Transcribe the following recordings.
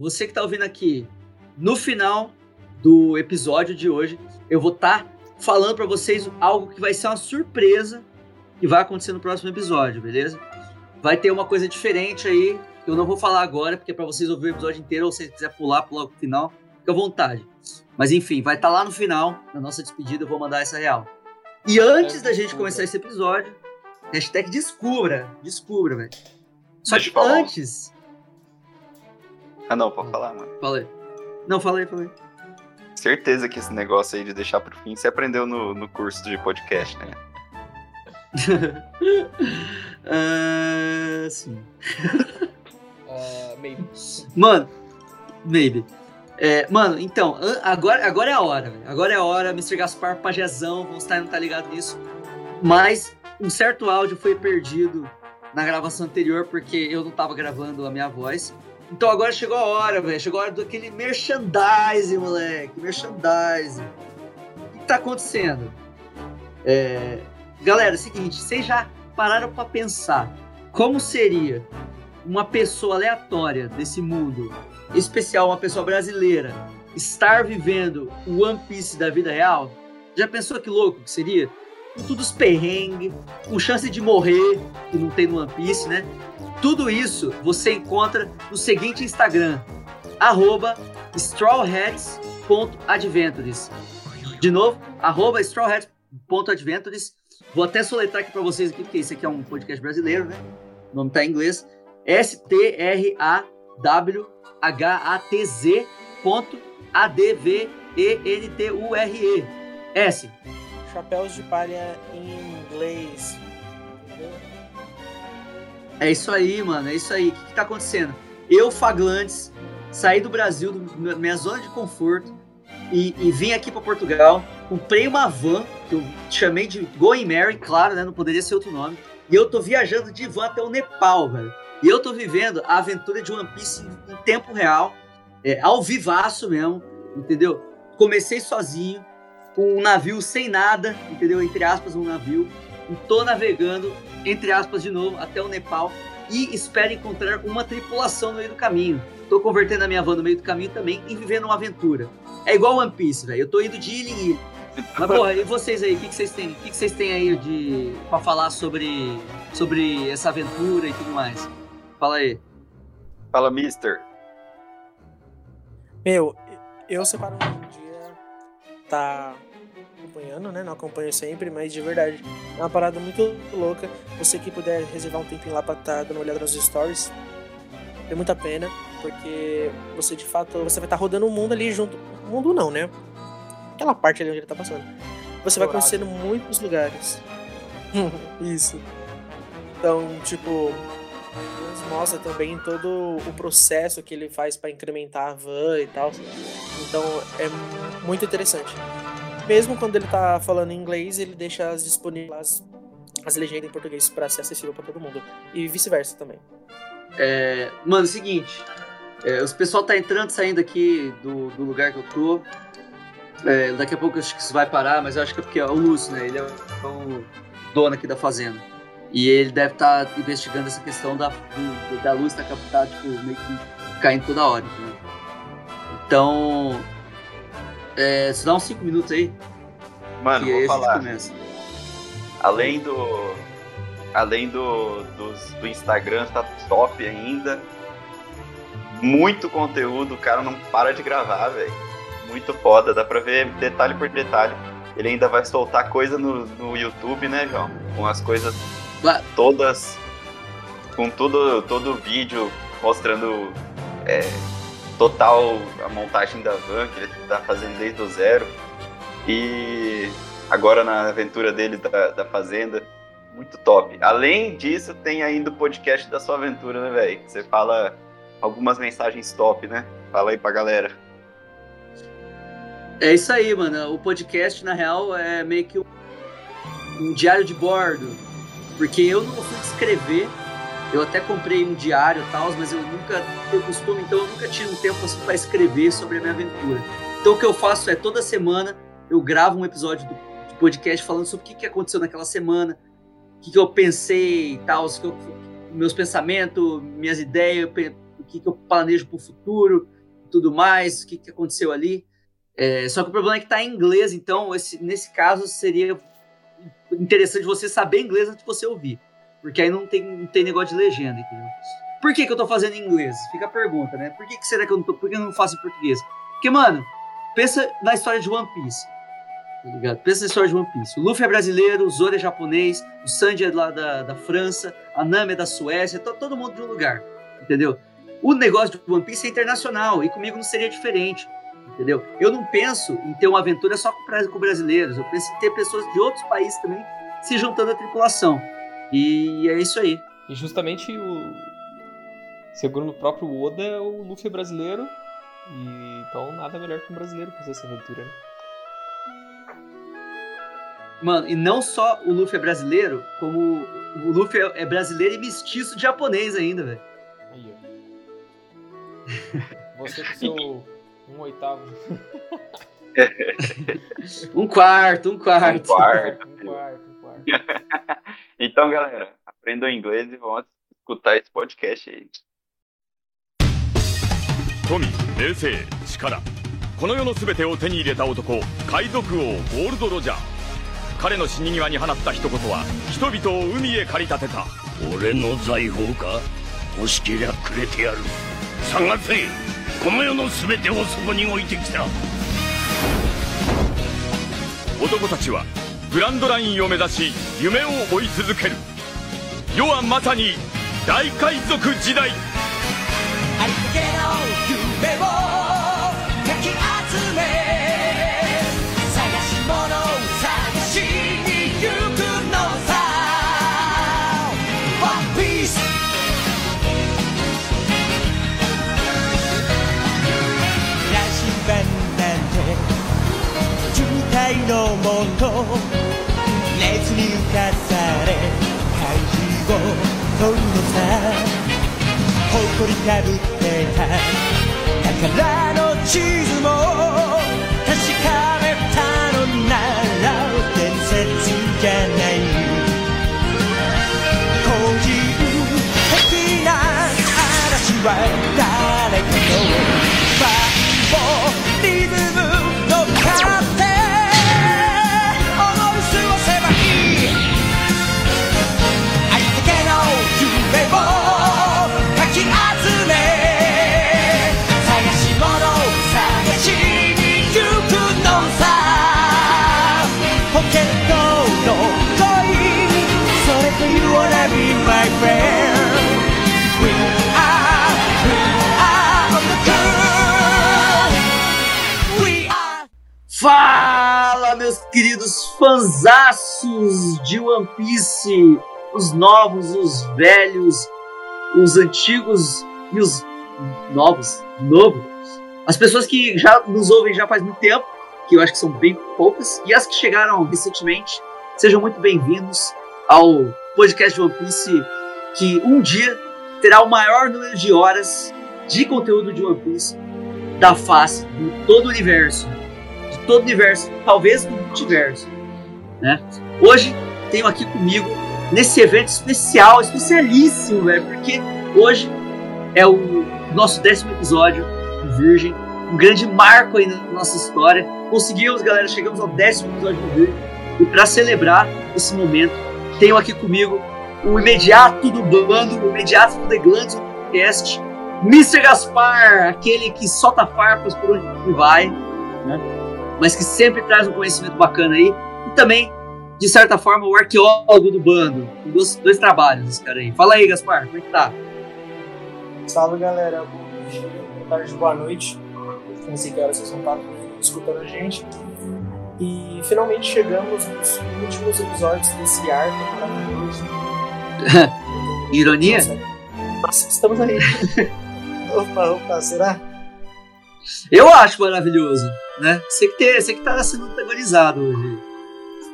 você que tá ouvindo aqui, no final do episódio de hoje, eu vou estar tá falando para vocês algo que vai ser uma surpresa que vai acontecer no próximo episódio, beleza? Vai ter uma coisa diferente aí, que eu não vou falar agora, porque é pra vocês ouvir o episódio inteiro, ou se você quiser pular, pular pro final, fica à vontade. Mas enfim, vai estar tá lá no final, na nossa despedida, eu vou mandar essa real. E antes da gente começar esse episódio, hashtag descubra, descubra, velho. Só que antes... Ah não, pode falar, mano. Falei. Não, falei, falei. Certeza que esse negócio aí de deixar pro fim você aprendeu no, no curso de podcast, né? uh, sim. uh, maybe. Mano, maybe. É, mano, então, agora, agora é a hora, véio. Agora é a hora, Mr. Gaspar, pajezão, vamos estar não tá ligado nisso. Mas um certo áudio foi perdido na gravação anterior, porque eu não tava gravando a minha voz. Então agora chegou a hora, velho. Chegou a hora daquele merchandising, moleque. Merchandising. O que tá acontecendo? É, Galera, é o seguinte, vocês já pararam para pensar como seria uma pessoa aleatória desse mundo, em especial uma pessoa brasileira, estar vivendo o One Piece da vida real? Já pensou que louco que seria? Com todos os perrengues, com chance de morrer, que não tem no One Piece, né? Tudo isso você encontra no seguinte Instagram, arroba strawhats.adventures. De novo, arroba strawhats.adventures Vou até soletrar aqui para vocês aqui, porque isso aqui é um podcast brasileiro, né? O nome tá em inglês. S-T-R-A-W-H-A-T-Z ponto A-D-V-E-N-T-U-R-E. S. Chapéus de palha em inglês. É isso aí, mano. É isso aí. O que, que tá acontecendo? Eu, Faglantes, saí do Brasil, da minha zona de conforto, e, e vim aqui para Portugal. Comprei uma van, que eu chamei de Going Mary, claro, né? Não poderia ser outro nome. E eu tô viajando de van até o Nepal, velho. E eu tô vivendo a aventura de One Piece em, em tempo real, é, ao vivaço mesmo, entendeu? Comecei sozinho, com um navio sem nada, entendeu? Entre aspas, um navio. E tô navegando, entre aspas, de novo, até o Nepal. E espero encontrar uma tripulação no meio do caminho tô convertendo a minha van no meio do caminho também e vivendo uma aventura. É igual One Piece, velho. Eu tô indo de ilha em ilha. Mas, porra, e vocês aí? O que, que vocês têm? O que, que vocês têm aí de para falar sobre, sobre essa aventura e tudo mais? Fala aí. Fala, Mister. Meu, eu separo um dia tá acompanhando, né? Não acompanho sempre, mas de verdade. É uma parada muito louca. Você que puder reservar um tempinho lá pra estar tá dando uma olhada nos stories, tem muita pena porque você de fato você vai estar tá rodando o mundo ali junto. O mundo não, né? Aquela parte ali onde ele tá passando. Você vai conhecendo muitos lugares. Isso. Então, tipo, mostra também todo o processo que ele faz para incrementar a van e tal. Então, é muito interessante. Mesmo quando ele tá falando em inglês, ele deixa as disponíveis as legendas em português para ser acessível para todo mundo e vice-versa também. É, mano, é o seguinte, é, os pessoal tá entrando e saindo aqui do, do lugar que eu tô. É, daqui a pouco acho que isso vai parar, mas eu acho que é porque é o Lúcio, né? Ele é o dono aqui da fazenda. E ele deve estar tá investigando essa questão da, do, da luz tá, tá tipo, meio que caindo toda hora. Entendeu? Então. É, se dá uns 5 minutos aí. Mano, vou falar. Além do. Além do, do, do Instagram, tá top ainda muito conteúdo, o cara não para de gravar, velho. Muito foda, dá pra ver detalhe por detalhe. Ele ainda vai soltar coisa no, no YouTube, né, João? Com as coisas todas. Com tudo, todo o vídeo mostrando é, total a montagem da van que ele tá fazendo desde o zero. E agora na aventura dele da, da fazenda. Muito top. Além disso, tem ainda o podcast da sua aventura, né, velho? Você fala algumas mensagens top, né? Fala aí pra galera. É isso aí, mano. O podcast, na real, é meio que um, um diário de bordo. Porque eu não fui escrever. Eu até comprei um diário e tal, mas eu nunca tenho costume, então eu nunca tive um tempo assim para escrever sobre a minha aventura. Então o que eu faço é toda semana eu gravo um episódio do, podcast falando sobre o que, que aconteceu naquela semana, o que, que eu pensei e tal, meus pensamentos, minhas ideias, que, que eu planejo para o futuro, tudo mais, o que, que aconteceu ali. É, só que o problema é que está em inglês, então esse, nesse caso seria interessante você saber inglês antes de você ouvir. Porque aí não tem, não tem negócio de legenda, entendeu? Por que, que eu tô fazendo em inglês? Fica a pergunta, né? Por que, que será que eu não tô. Por que eu não faço em português? Porque, mano, pensa na história de One Piece. Tá ligado? Pensa na história de One Piece. O Luffy é brasileiro, o Zoro é japonês, o Sanji é lá da, da França, a Nami é da Suécia, tá todo mundo de um lugar. Entendeu? O negócio de One Piece é internacional e comigo não seria diferente. Entendeu? Eu não penso em ter uma aventura só com brasileiros, eu penso em ter pessoas de outros países também se juntando à tripulação. E é isso aí. E justamente o. Segundo o próprio Oda, o Luffy é brasileiro. E então nada melhor que um brasileiro fazer essa aventura, né? Mano, e não só o Luffy é brasileiro, como o Luffy é brasileiro e mestiço de japonês ainda, velho. Aí, ó. Você com seu um oitavo. um quarto, um quarto. Um quarto. um quarto, um quarto. então, galera, aprendam inglês e vão escutar esse podcast aí. 富、名声、力この世の全てを手に入れた男海賊王ゴールド・ロジャー彼の死に際に放った一言は人々を海へ駆り立てた。俺の財宝か？欲しけりゃくれてやる。探せ！この世の全てをそこに置いてきた。男たちはグランドラインを目指し夢を追い続ける。世はまさに大海賊時代。ありかけの夢をかき集め探し物を探しに行くのさ。One Piece 羅針盤なんて渋滞のもとを取るのさ誇りかぶってた。宝の地図も確かめたのなら伝説じゃない。個人的な嵐は誰かと！Fala, meus queridos fanzaços de One Piece, os novos, os velhos, os antigos e os novos, de novo. As pessoas que já nos ouvem já faz muito tempo, que eu acho que são bem poucas, e as que chegaram recentemente, sejam muito bem-vindos ao podcast de One Piece que um dia terá o maior número de horas de conteúdo de One Piece da face de todo o universo, todo o universo, talvez do multiverso, né? Hoje tenho aqui comigo nesse evento especial, especialíssimo, velho, porque hoje é o nosso décimo episódio do Virgem, um grande marco aí na nossa história. Conseguimos, galera, chegamos ao décimo episódio do Virgem e para celebrar esse momento tenho aqui comigo o imediato do bando, o imediato do The Glands Podcast, Mr. Gaspar, aquele que solta farpas por onde vai, né? Mas que sempre traz um conhecimento bacana aí, e também, de certa forma, o arqueólogo do bando, com dois, dois trabalhos, esse cara aí. Fala aí, Gaspar, como é que tá? Salve, galera. Bom dia, boa tarde, boa noite. Não sei que horas vocês vão estar escutando a gente. E finalmente chegamos nos últimos episódios desse arco maravilhoso. Ironia? Nossa, estamos aí. opa, opa, será? Eu acho maravilhoso, né? Você que, tem, você que tá sendo antagonizado hoje.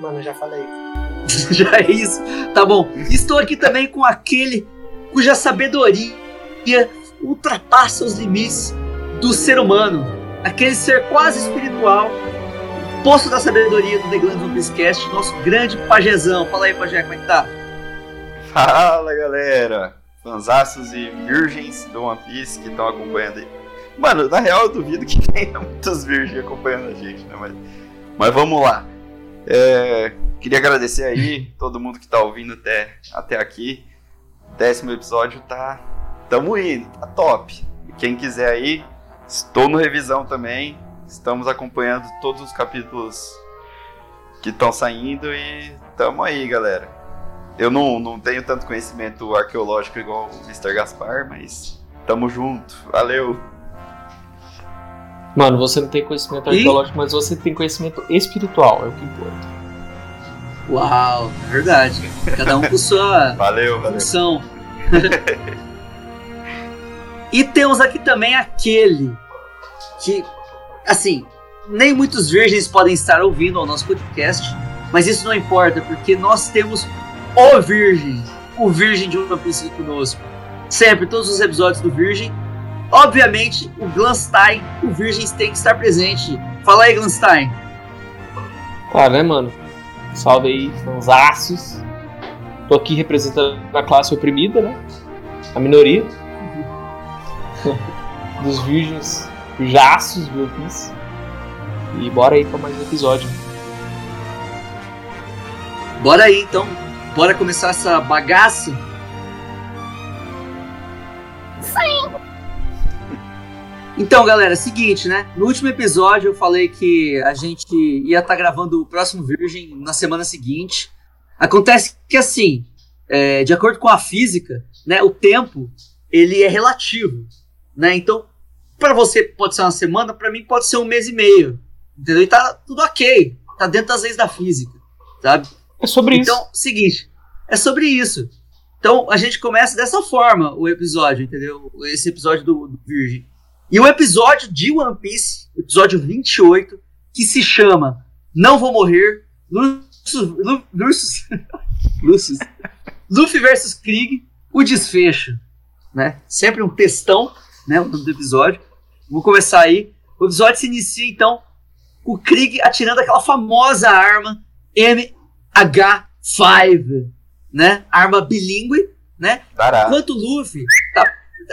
Mano, já falei. já é isso. Tá bom. Estou aqui também com aquele cuja sabedoria ultrapassa os limites do ser humano. Aquele ser quase espiritual poço da sabedoria do The One Cast, nosso grande pajezão. Fala aí, pajé, como é que tá? Fala, galera! fanzaços e virgens do One Piece que estão acompanhando aí. Mano, na real eu duvido que tenha muitos virgens acompanhando a gente, né? Mas, mas vamos lá. É, queria agradecer aí todo mundo que tá ouvindo até, até aqui. Décimo episódio tá. Tamo indo, tá top. Quem quiser aí, estou no revisão também. Estamos acompanhando todos os capítulos que estão saindo e tamo aí, galera. Eu não, não tenho tanto conhecimento arqueológico igual o Mr. Gaspar, mas tamo junto. Valeu! Mano, você não tem conhecimento arqueológico, e? mas você tem conhecimento espiritual, é o que importa. Uau, é verdade. Cada um com sua valeu, função. Valeu. e temos aqui também aquele que, assim, nem muitos virgens podem estar ouvindo ao nosso podcast, mas isso não importa, porque nós temos o Virgem, o Virgem de One Piece conosco. Sempre, todos os episódios do Virgem. Obviamente, o Glanstein, o Virgem tem que estar presente. Fala aí, Glanstein. Claro, né, mano? Salve aí, fanzaços. Tô aqui representando a classe oprimida, né? A minoria. Dos virgens jaços Piece. E bora aí pra mais um episódio. Bora aí então. Bora começar essa bagaça? Sim! Então, galera, é seguinte, né? No último episódio eu falei que a gente ia estar tá gravando o próximo Virgem na semana seguinte. Acontece que, assim, é, de acordo com a física, né, o tempo ele é relativo, né? Então, para você pode ser uma semana, para mim pode ser um mês e meio, entendeu? E tá tudo ok, tá dentro das leis da física, sabe? É sobre então, isso. Então, seguinte, é sobre isso. Então, a gente começa dessa forma o episódio, entendeu? Esse episódio do, do Virgem. E o episódio de One Piece, episódio 28, que se chama Não Vou Morrer, Lucius, Lucius, Luffy versus Krieg, o desfecho, né? Sempre um textão, né, o nome do episódio. Vou começar aí. O episódio se inicia, então, com o Krieg atirando aquela famosa arma M H5, né? Arma bilíngue, né? Dará. Enquanto o Luffy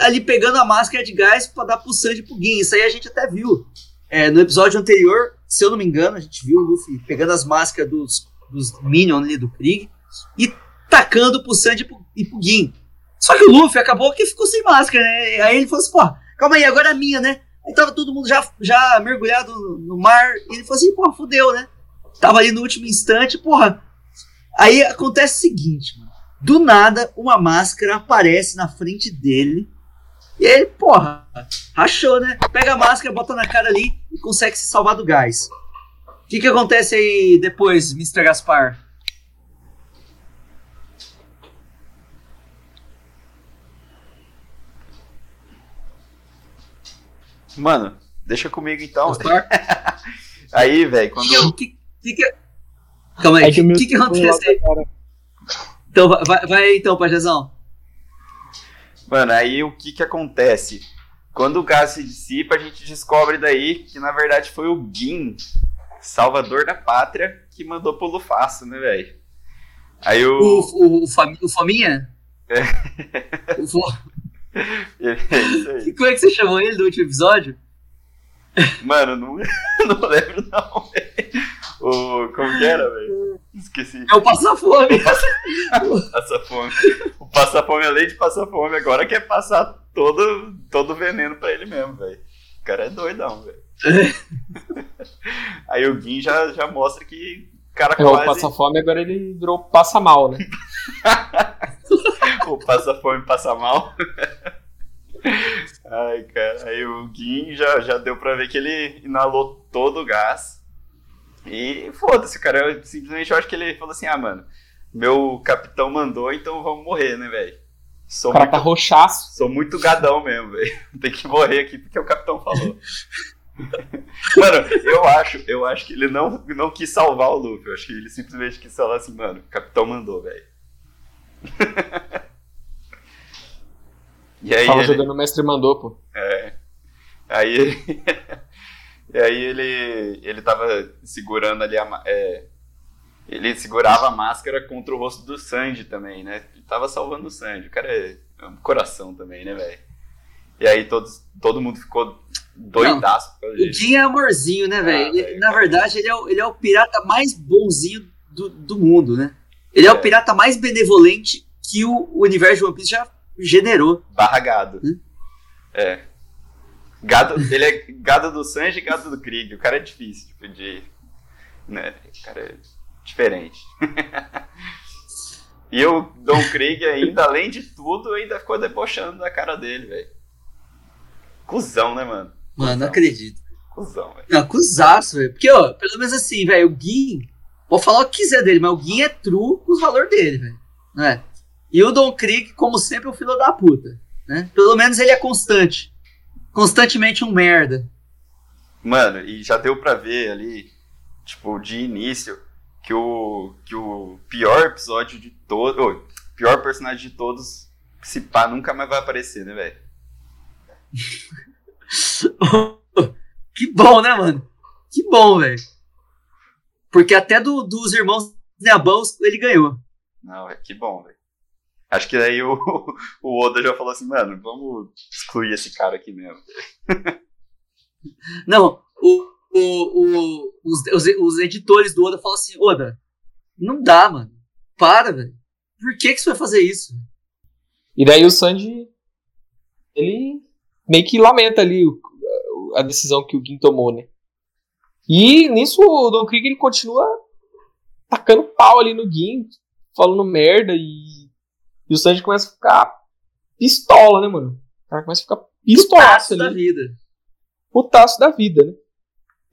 ali pegando a máscara de gás para dar pro Sanji e pro Gin. Isso aí a gente até viu. É, no episódio anterior, se eu não me engano, a gente viu o Luffy pegando as máscaras dos, dos Minions ali do Krieg e tacando pro Sanji e pro, e pro Gin. Só que o Luffy acabou que ficou sem máscara, né? Aí ele falou assim, pô, calma aí, agora é minha, né? Aí tava todo mundo já, já mergulhado no mar, e ele falou assim, pô, fudeu, né? Tava ali no último instante, porra, Aí acontece o seguinte, mano. Do nada, uma máscara aparece na frente dele. E ele, porra, rachou, né? Pega a máscara, bota na cara ali e consegue se salvar do gás. O que, que acontece aí depois, Mr. Gaspar? Mano, deixa comigo então. aí, velho, quando. Que, que, que, Calma aí, o que, que, que acontece aí? Então, vai, vai aí então, Pajezão. Mano, aí o que que acontece? Quando o gás se dissipa, a gente descobre daí que na verdade foi o Gin, salvador da pátria, que mandou pro Lufaço, né, velho? Aí o... O, o, o, Fam... o Faminha? É. O Fo... é isso aí. Como é que você chamou ele do último episódio? Mano, não, não lembro não, velho. O, como que era, velho? Esqueci. É o Passa-Fome. Passa-Fome. O Passa-Fome, além de passar fome, agora quer passar todo, todo o veneno pra ele mesmo, velho. O cara é doidão, velho. Aí o Gin já, já mostra que o cara é, quase... o Passa-Fome agora ele virou Passa-Mal, né? o Passa-Fome passa mal. Ai, cara. Aí o Gin já, já deu pra ver que ele inalou todo o gás. E foda-se, cara. Eu simplesmente eu acho que ele falou assim: ah, mano, meu capitão mandou, então vamos morrer, né, velho? Sou o cara muito, tá roxaço. Sou muito gadão mesmo, velho. Tem que morrer aqui porque o capitão falou. mano, eu acho, eu acho que ele não, não quis salvar o Luffy. Eu acho que ele simplesmente quis falar assim, mano, o capitão mandou, velho. e aí. Tava ele... jogando o mestre mandou, pô. É. Aí E aí ele, ele tava segurando ali a. É, ele segurava a máscara contra o rosto do Sanji também, né? Ele tava salvando o Sanji. O cara é coração também, né, velho? E aí todos, todo mundo ficou doidaço. Não, o Jim é amorzinho, né, velho? Ah, na verdade, ele é, o, ele é o pirata mais bonzinho do, do mundo, né? Ele é, é, o pirata mais benevolente que o, o universo de One Piece já generou. Barra gado. Hum? É. Gado, ele é gado do Sanji e gado do Krieg. O cara é difícil, tipo, de. Né? O cara é diferente. e o Don Krieg ainda, além de tudo, ainda ficou debochando da cara dele, velho. Cusão, né, mano? Mano, não acredito. Cusão, velho. Não, cusaço, velho. Porque, ó, pelo menos assim, velho, o Gin. Pode falar o que quiser dele, mas o Gin é true com os valores dele, velho. Né? E o Don Krieg, como sempre, é um filho da puta. Né? Pelo menos ele é constante. Constantemente um merda. Mano, e já deu pra ver ali, tipo, de início, que o, que o pior episódio de todos. Oh, pior personagem de todos, se pá, nunca mais vai aparecer, né, velho? que bom, né, mano? Que bom, velho. Porque até do, dos irmãos Neabãos ele ganhou. Não, é que bom, velho. Acho que daí o, o Oda já falou assim, mano, vamos excluir esse cara aqui mesmo. Não, o, o, o, os, os, os editores do Oda falam assim, Oda, não dá, mano. Para, velho. Por que, que você vai fazer isso? E daí o Sanji, ele meio que lamenta ali a decisão que o Gin tomou, né? E nisso o Don Krieg ele continua tacando pau ali no Gin, falando merda e, e o Sanji começa a ficar pistola, né, mano? O cara começa a ficar pistolaço ali. da vida. Putaço da vida, né?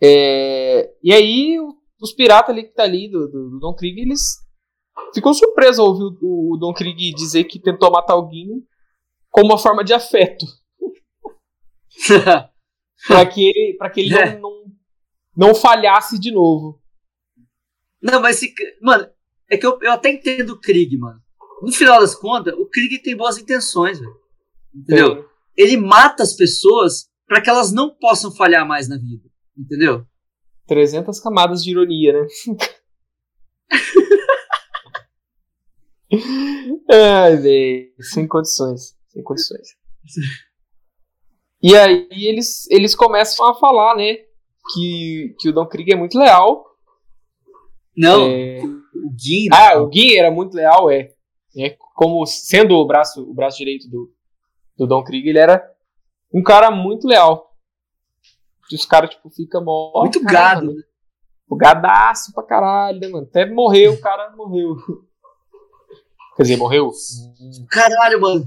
É, e aí os piratas ali que tá ali do, do, do Don Krieg, eles ficam surpresos ao ouvir o, o Don Krieg dizer que tentou matar alguém como uma forma de afeto. para que ele, pra que ele é. não, não, não, falhasse de novo. Não, mas se, mano, é que eu, eu até entendo o Krieg, mano. No final das contas, o Krieg tem boas intenções, velho. Entendeu? É. Ele mata as pessoas para que elas não possam falhar mais na vida. Entendeu? 300 camadas de ironia, né? Ai, velho. Sem condições. Sem condições. E aí eles, eles começam a falar, né? Que, que o Don Krieg é muito leal. Não, é... o Gui. Ah, o Gui era muito leal, é. É. Como sendo o braço, o braço direito do, do Don Krieg, ele era um cara muito leal. Os caras, tipo, ficam mó. Muito gado. O gadaço pra caralho, né, mano? Até morreu, o cara morreu. Quer dizer, morreu? Caralho, mano.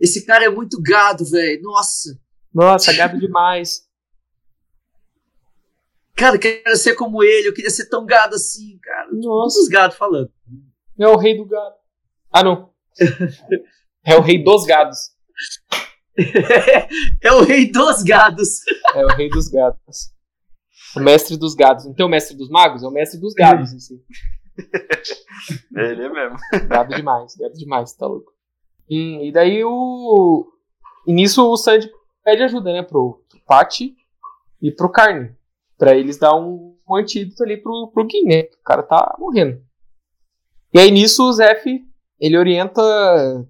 Esse cara é muito gado, velho. Nossa. Nossa, gado demais. Cara, eu quero ser como ele, eu queria ser tão gado assim, cara. Nossa. os gados falando. É o rei do gado. Ah, não. é o rei dos gados. é o rei dos gados. é o rei dos gados. O mestre dos gados. Não tem o mestre dos magos? É o mestre dos gados em si. Ele é mesmo. Gado demais, gado demais, tá louco. E, e daí o. E nisso o Sandy pede ajuda, né, pro, pro Pati e pro Carne. Pra eles dar um, um antídoto ali pro, pro Gin, né? O cara tá morrendo. E aí nisso o Zef, ele orienta,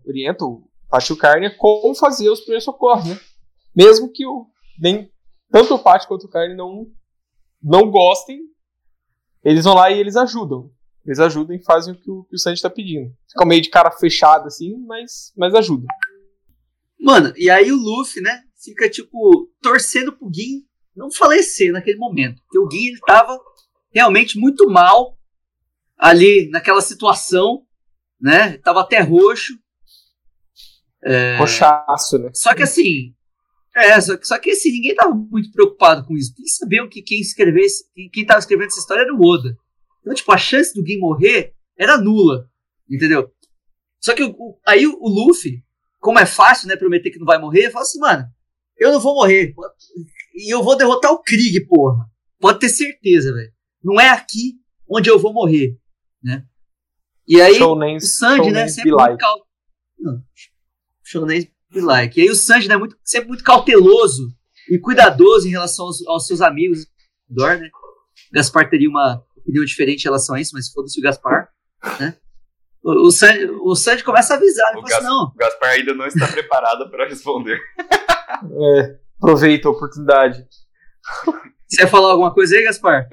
orienta o Pati e o Carne como fazer os primeiros socorros, né? Mesmo que o, nem, tanto o Pati quanto o Carne não, não gostem, eles vão lá e eles ajudam. Eles ajudam e fazem o que o, o Sanji tá pedindo. Fica meio de cara fechada assim, mas, mas ajuda. Mano, e aí o Luffy, né? fica, tipo, torcendo pro Gin não falecer naquele momento. Porque o Gin, ele tava realmente muito mal ali naquela situação, né? Tava até roxo. É... Roxaço, né? Só que assim, é, só, só, que assim, ninguém tava muito preocupado com isso. Porque sabiam que quem escrevesse, quem tava escrevendo essa história era o Oda. Então, tipo, a chance do Gin morrer era nula, entendeu? Só que o, aí o, o Luffy, como é fácil, né, prometer que não vai morrer, fala assim, mano, eu não vou morrer. E eu vou derrotar o Krieg, porra. Pode ter certeza, velho. Não é aqui onde eu vou morrer, né? E aí, o Sanji, né, sempre muito cal... be like. E aí o Sanji, né, muito, sempre muito cauteloso e cuidadoso em relação aos, aos seus amigos. Dor, né? Gaspar teria uma opinião diferente em relação a isso, mas foda-se o Gaspar, né? O, o, Sandy, o Sandy começa a avisar. Ele o, fala assim, não. o Gaspar ainda não está preparado para responder. É, aproveita a oportunidade. Você quer falar alguma coisa aí, Gaspar?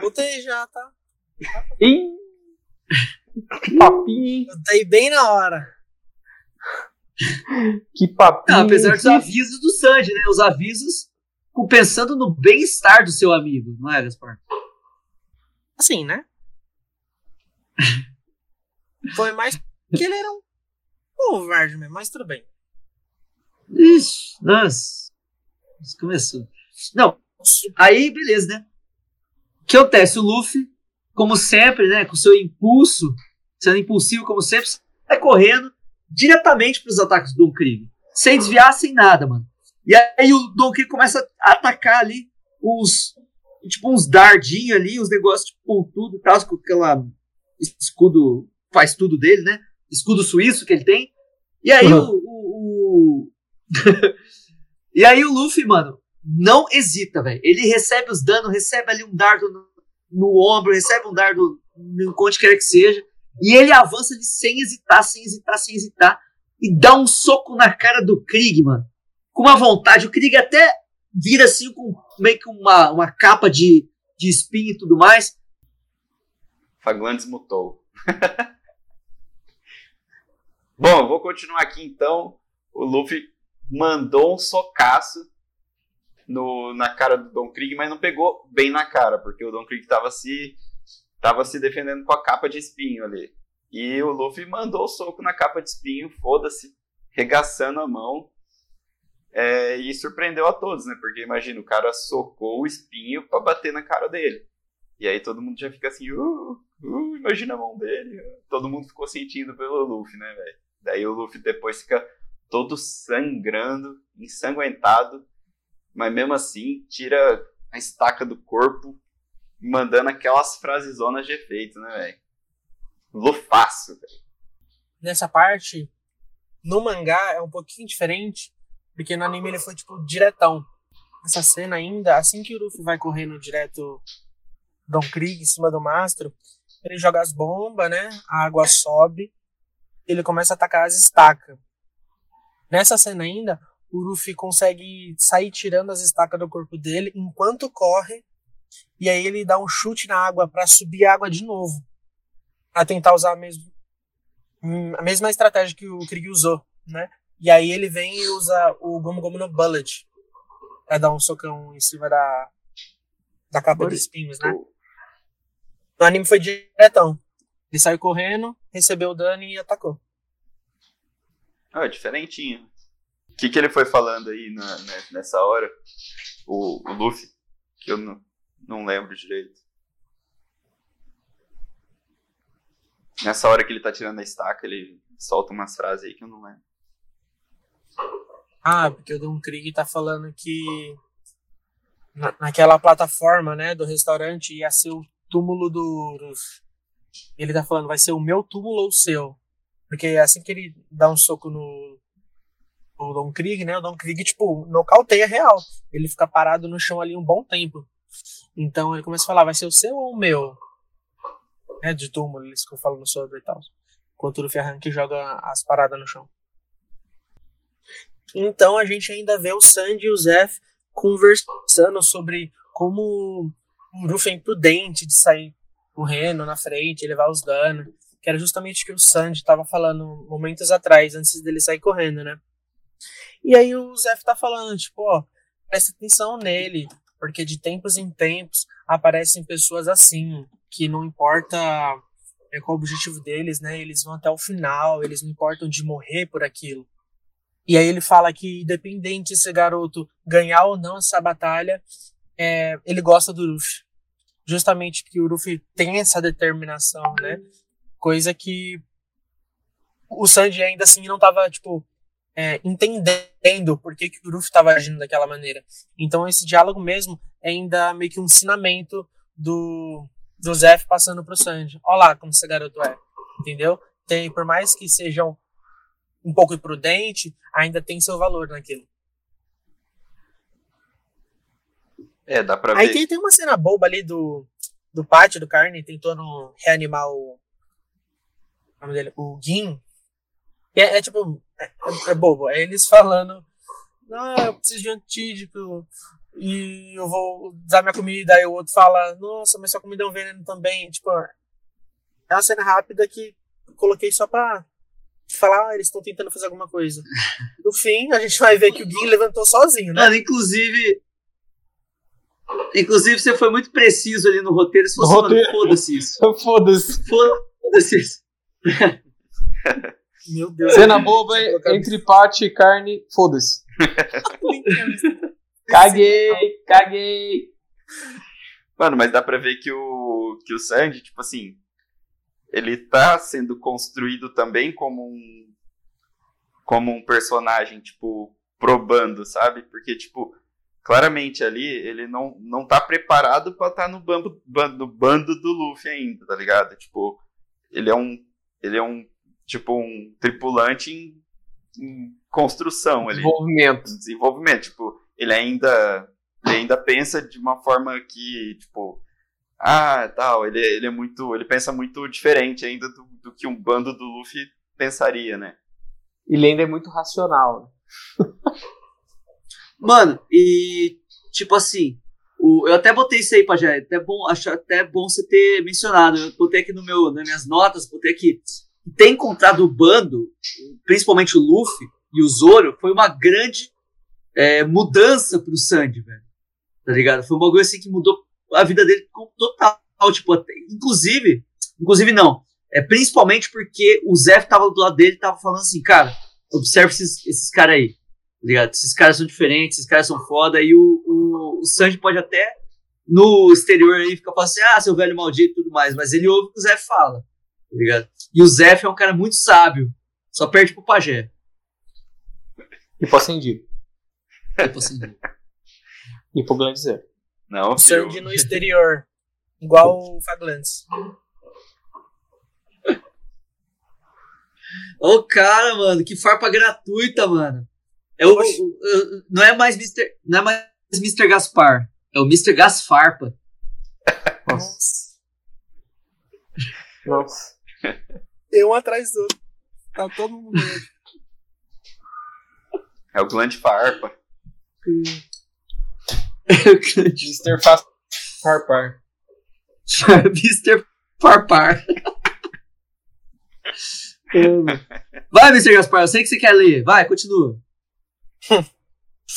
Botei já, tá? Ih! Que papinho, Botei bem na hora. Que papinho. Não, apesar dos avisos do Sandy, né? Os avisos pensando no bem-estar do seu amigo, não é, Gaspar? Assim, né? Foi mais que ele era um covarde mesmo, mas tudo bem. Ixi, nossa. Isso começou. Não, aí beleza, né? O que acontece? O Luffy, como sempre, né? Com seu impulso, sendo impulsivo como sempre, sai correndo diretamente para os ataques do Don Krieg. Sem desviar, sem nada, mano. E aí o Don Krieg começa a atacar ali uns. Tipo, uns dardinhos ali, uns negócios tipo tudo e tal, com aquela escudo faz tudo dele, né? Escudo suíço que ele tem. E aí uhum. o. o, o... e aí o Luffy, mano, não hesita, velho. Ele recebe os danos, recebe ali um dardo no, no ombro, recebe um dardo onde quer que seja. E ele avança de sem hesitar, sem hesitar, sem hesitar. E dá um soco na cara do Krieg, mano. Com uma vontade. O Krieg até vira assim com meio que uma, uma capa de, de espinho e tudo mais. Faglandes mutou. Bom, vou continuar aqui então. O Luffy mandou um socaço no, na cara do Don Krieg, mas não pegou bem na cara, porque o Don Krieg estava se, tava se defendendo com a capa de espinho ali. E o Luffy mandou o soco na capa de espinho, foda-se, regaçando a mão. É, e surpreendeu a todos, né? Porque imagina, o cara socou o espinho para bater na cara dele. E aí todo mundo já fica assim, uh, uh, imagina a mão dele. Todo mundo ficou sentindo pelo Luffy, né, velho? Daí o Luffy depois fica todo sangrando, ensanguentado, mas mesmo assim tira a estaca do corpo, mandando aquelas frasezonas de efeito, né, velho? Lufaço, velho. Nessa parte, no mangá é um pouquinho diferente, porque no anime ele foi, tipo, diretão. Essa cena ainda, assim que o Luffy vai correndo direto Don Krieg em cima do mastro, ele joga as bombas, né? A água sobe ele começa a atacar as estacas. Nessa cena ainda, o Luffy consegue sair tirando as estacas do corpo dele enquanto corre, e aí ele dá um chute na água para subir a água de novo, para tentar usar a, mesmo, hum, a mesma estratégia que o Krieg usou, né? E aí ele vem e usa o Gomu Gomu no Bullet pra dar um socão em cima da, da capa de espinhos, né? No anime foi diretão. Ele saiu correndo, recebeu o dano e atacou. Ah, diferentinho. O que, que ele foi falando aí na, nessa hora? O, o Luffy, que eu não, não lembro direito. Nessa hora que ele tá tirando a estaca, ele solta umas frases aí que eu não lembro. Ah, porque o Don Krieg tá falando que na, naquela plataforma, né, do restaurante ia ser o túmulo do, ele tá falando, vai ser o meu túmulo ou o seu. Porque assim que ele dá um soco no, no Don Krieg, né? O Don Krieg, tipo, nocauteia real. Ele fica parado no chão ali um bom tempo. Então ele começa a falar, vai ser o seu ou o meu? É, de túmulo, eles ficam falando sobre e tal. Enquanto o Luffy arranca e joga as paradas no chão. Então a gente ainda vê o Sandy e o Zef conversando sobre como o Luffy é imprudente de sair correndo na frente, levar os danos. Que era justamente o que o Sandy estava falando momentos atrás, antes dele sair correndo, né? E aí o Zef tá falando, tipo, ó, presta atenção nele, porque de tempos em tempos aparecem pessoas assim, que não importa é, qual o objetivo deles, né? Eles vão até o final, eles não importam de morrer por aquilo. E aí ele fala que, independente se garoto ganhar ou não essa batalha, é, ele gosta do Luffy justamente porque o Luffy tem essa determinação, né? Coisa que o Sanji ainda assim não tava, tipo, é, entendendo por que, que o Luffy estava agindo daquela maneira. Então esse diálogo mesmo é ainda meio que um ensinamento do, do Zef passando pro Sanji. Olha lá como esse garoto é, entendeu? Tem, por mais que sejam um pouco imprudente, ainda tem seu valor naquilo. É, dá pra Aí ver. tem, tem uma cena boba ali do, do pátio do Carne tentando reanimar o, nome dele? O Gin. É, é tipo. É, é, bobo. É eles falando. Não, eu preciso de antídoto. E eu vou dar minha comida. Aí o outro fala: Nossa, mas sua comida é um veneno também. Tipo, é uma cena rápida que coloquei só pra falar, ah, eles estão tentando fazer alguma coisa. No fim, a gente vai ver que o Gin levantou sozinho, né? Mano, inclusive. Inclusive, você foi muito preciso ali no roteiro. Se fosse, roteiro. foda-se isso. Foda-se. Foda-se isso. Meu Deus. Cena boba entre pate e carne, foda-se. caguei, caguei. Mano, mas dá pra ver que o, que o Sandy, tipo assim, ele tá sendo construído também como um como um personagem, tipo, probando, sabe? Porque, tipo, claramente ali ele não, não tá preparado para estar tá no, bando, no bando do Luffy ainda, tá ligado? Tipo, ele é um ele é um tipo um tripulante em, em construção ali. Desenvolvimento. Desenvolvimento, tipo, ele ainda ele ainda pensa de uma forma que, tipo, ah, tal, ele, ele é muito, ele pensa muito diferente ainda do, do que um bando do Luffy pensaria, né? Ele ainda é muito racional. Né? Mano, e tipo assim, o, eu até botei isso aí, Pajé, até bom, acho até bom você ter mencionado. Eu botei aqui no meu, nas minhas notas, botei aqui. Ter encontrado o bando, principalmente o Luffy e o Zoro, foi uma grande é, mudança pro Sandy, velho. Tá ligado? Foi uma coisa assim que mudou a vida dele total. Tipo, inclusive, inclusive não. É principalmente porque o Zé tava do lado dele e tava falando assim, cara, observe esses, esses caras aí. Tá ligado? Esses caras são diferentes, esses caras são foda, e o, o, o Sanji pode até no exterior aí ficar falando assim, ah, seu velho maldito e tudo mais, mas ele ouve o que o Zé fala, tá ligado? E o Zé é um cara muito sábio, só perde pro pajé. E pro acendido. E pro acendido. e pro grande Zé. Não, Sangue no exterior. Igual o Faglantes. Ô, oh, cara, mano, que farpa gratuita, mano. É o, o, o, não é mais Mr. Não é mais Mr. Gaspar. É o Mr. Gasfarpa. Nossa. Nossa. Eu um atrás do outro. Tá todo mundo. É o Gland Farpa. Hum. Mr. Farpar. Mr. Farpar. Vai, Mr. Gaspar, eu sei que você quer ler. Vai, continua.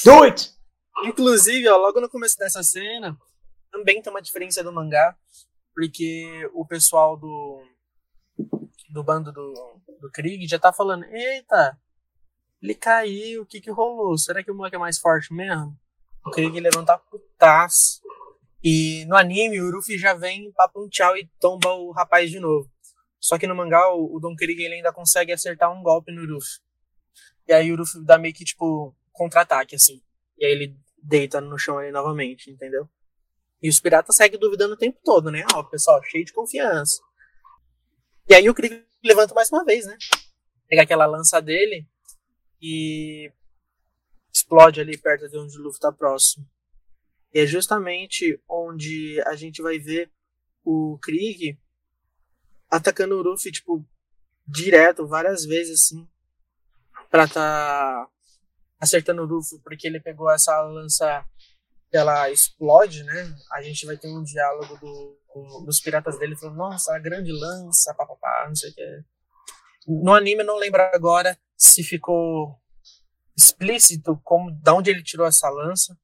Do it! Inclusive, ó, logo no começo dessa cena, também tem uma diferença do mangá, porque o pessoal do, do bando do, do Krieg já tá falando: Eita, ele caiu, o que que rolou? Será que o moleque é mais forte mesmo? O Krieg levanta putaço. E no anime, o Ruffy já vem, papa um tchau e tomba o rapaz de novo. Só que no mangá, o, Don Krieg ele ainda consegue acertar um golpe no Ruffy. E aí o Ruffy dá meio que, tipo, contra-ataque, assim. E aí ele deita no chão ali novamente, entendeu? E os piratas seguem duvidando o tempo todo, né? Ó, pessoal, cheio de confiança. E aí o Krieg levanta mais uma vez, né? Pega aquela lança dele e explode ali perto de onde o Luffy está próximo. E é justamente onde a gente vai ver o Krieg atacando o Luffy, tipo, direto, várias vezes, assim, pra tá acertando o Luffy, porque ele pegou essa lança ela explode, né? A gente vai ter um diálogo do, do, dos piratas dele falando, nossa, a grande lança, papapá, não sei o que. No anime não lembro agora se ficou explícito como da onde ele tirou essa lança,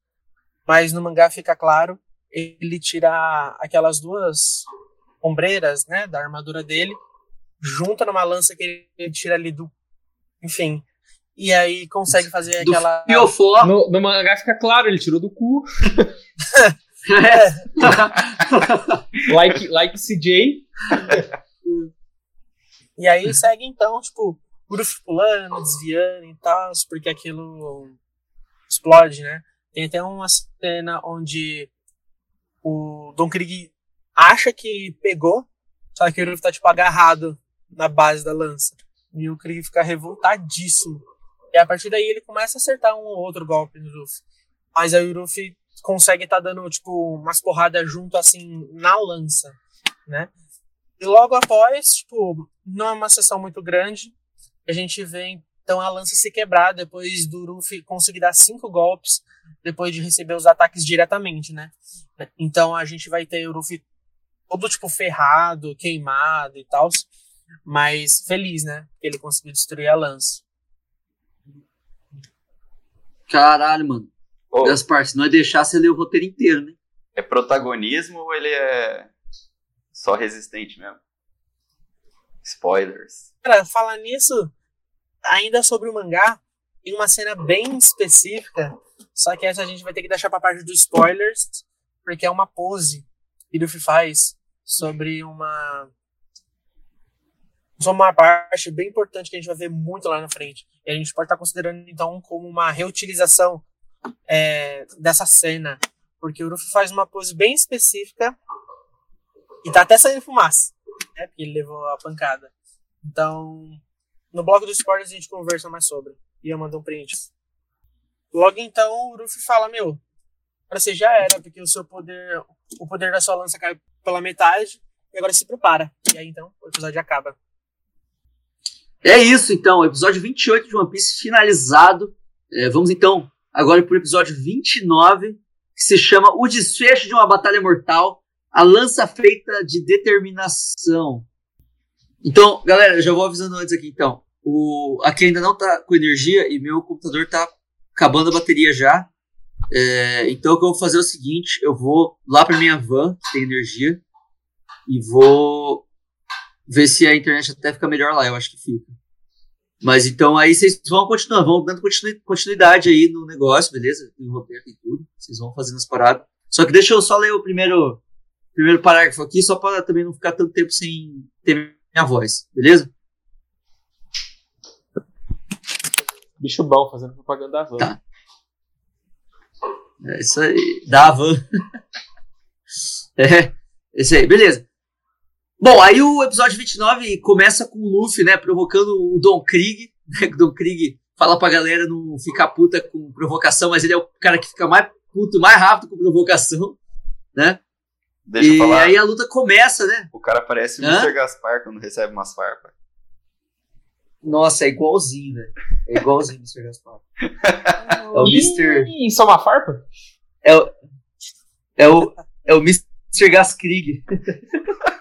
mas no mangá fica claro, ele tira aquelas duas ombreiras, né, da armadura dele, junta numa lança que ele tira ali do, enfim, e aí consegue fazer aquela no, no mangá fica claro, ele tirou do cu. like like CJ. e aí segue então, tipo, Uruf pulando, desviando e tal, porque aquilo explode, né? Tem até uma cena onde o Don Krieg acha que pegou, só que o Uruf tá tipo agarrado na base da lança. E o Krieg fica revoltadíssimo. E a partir daí ele começa a acertar um ou outro golpe no Uruf. Mas aí o Uruf consegue estar tá dando tipo umas porradas junto assim na lança, né? E logo após, tipo, não é uma sessão muito grande, a gente vê então a lança se quebrar depois do Ruffy conseguir dar cinco golpes depois de receber os ataques diretamente, né? Então a gente vai ter o Ruffy todo tipo ferrado, queimado e tal, mas feliz, né? Que ele conseguiu destruir a lança. Caralho, mano. Oh. Gaspar, se nós deixar, você ler o roteiro inteiro, né? É protagonismo ou ele é só resistente mesmo? Spoilers. Cara, falar nisso, ainda sobre o mangá, tem uma cena bem específica, só que essa a gente vai ter que deixar pra parte dos spoilers, porque é uma pose que o Luffy faz sobre uma sobre uma parte bem importante que a gente vai ver muito lá na frente. E a gente pode estar considerando então como uma reutilização é, dessa cena, porque o Luffy faz uma pose bem específica e tá até saindo fumaça, né? Porque ele levou a pancada. Então, no blog dos spoilers a gente conversa mais sobre. E eu mando um print. Logo então, o Luffy fala, meu, pra você já era, porque o seu poder, o poder da sua lança cai pela metade, e agora se prepara. E aí então, o episódio acaba. É isso então, episódio 28 de One Piece finalizado. É, vamos então agora para o episódio 29, que se chama O Desfecho de uma Batalha Mortal, a lança feita de determinação. Então, galera, já vou avisando antes aqui então. O, aqui ainda não tá com energia e meu computador tá acabando a bateria já. É, então o que eu vou fazer é o seguinte, eu vou lá para minha van, que tem energia, e vou ver se a internet até fica melhor lá, eu acho que fica. Mas então aí vocês vão continuar, vão dando continuidade aí no negócio, beleza? Tem o roteiro, tem tudo. Vocês vão fazendo as paradas. Só que deixa eu só ler o primeiro, primeiro parágrafo aqui, só para também não ficar tanto tempo sem ter minha voz, beleza? Bicho bom fazendo propaganda da van. Tá. É isso aí. Da van. é, isso aí, beleza. Bom, aí o episódio 29 começa com o Luffy, né, provocando o Don Krieg. Né, o Don Krieg fala pra galera não ficar puta com provocação, mas ele é o cara que fica mais puto, mais rápido com provocação, né? Deixa e eu falar. aí a luta começa, né? O cara parece o Mr. Gaspar quando recebe umas farpas. Nossa, é igualzinho, velho. É igualzinho o Mr. Gaspar. é o Mr. Isso é uma farpa? É o. É o. É o Mr. Gaskrieg.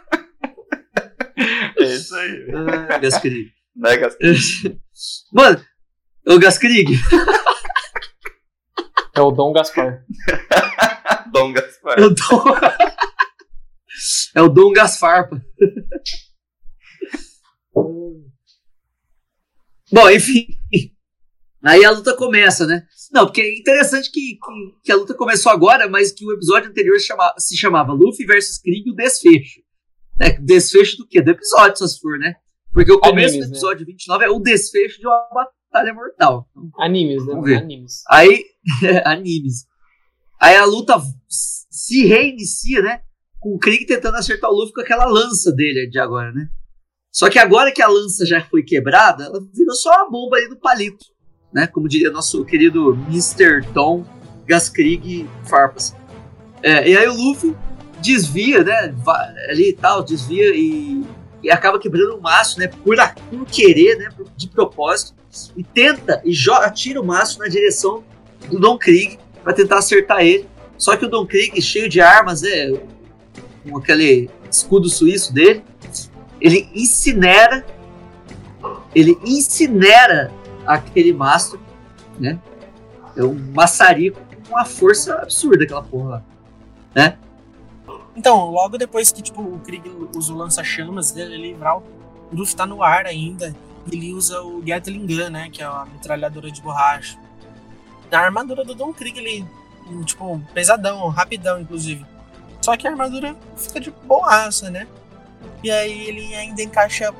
é isso aí. Ah, Gaskrieg. Não é Gaskrieg. Mano, é o Gaskrieg. É o Dom Gaspar. Dom Gaspar. É o Dom. é o Dom Gasfarpa. Bom, enfim. Aí a luta começa, né? Não, porque é interessante que, que, que, a luta começou agora, mas que o episódio anterior se chamava, se chamava Luffy versus Krieg o desfecho. É, desfecho do quê? Do episódio, se for, né? Porque o começo Animes, do né? episódio né? 29 é o desfecho de uma batalha mortal. Animes, né? Vamos ver. Animes. Aí, animes. Aí a luta se reinicia, né? Com o Krieg tentando acertar o Luffy com aquela lança dele de agora, né? Só que agora que a lança já foi quebrada, ela virou só uma bomba ali do palito, né? Como diria nosso querido Mr. Tom Gaskrig Farpas. É, e aí o Luffy desvia, né? Ali e tal, desvia e, e acaba quebrando o maço, né? Por, por querer, né? De propósito. E tenta e joga, tira o maço na direção do Don Krieg para tentar acertar ele. Só que o Don Krieg, cheio de armas, né? Com aquele escudo suíço dele, ele incinera ele incinera aquele mastro, né? É um maçarico com uma força absurda aquela porra lá, né? Então, logo depois que tipo, o Krieg usa o lança-chamas dele ali, o Luffy tá no ar ainda. Ele usa o Gatling Gun, né? Que é a metralhadora de borracha. A armadura do Don Krieg, ele, tipo, pesadão, rapidão, inclusive. Só que a armadura fica de boaça, né? E aí ele ainda encaixa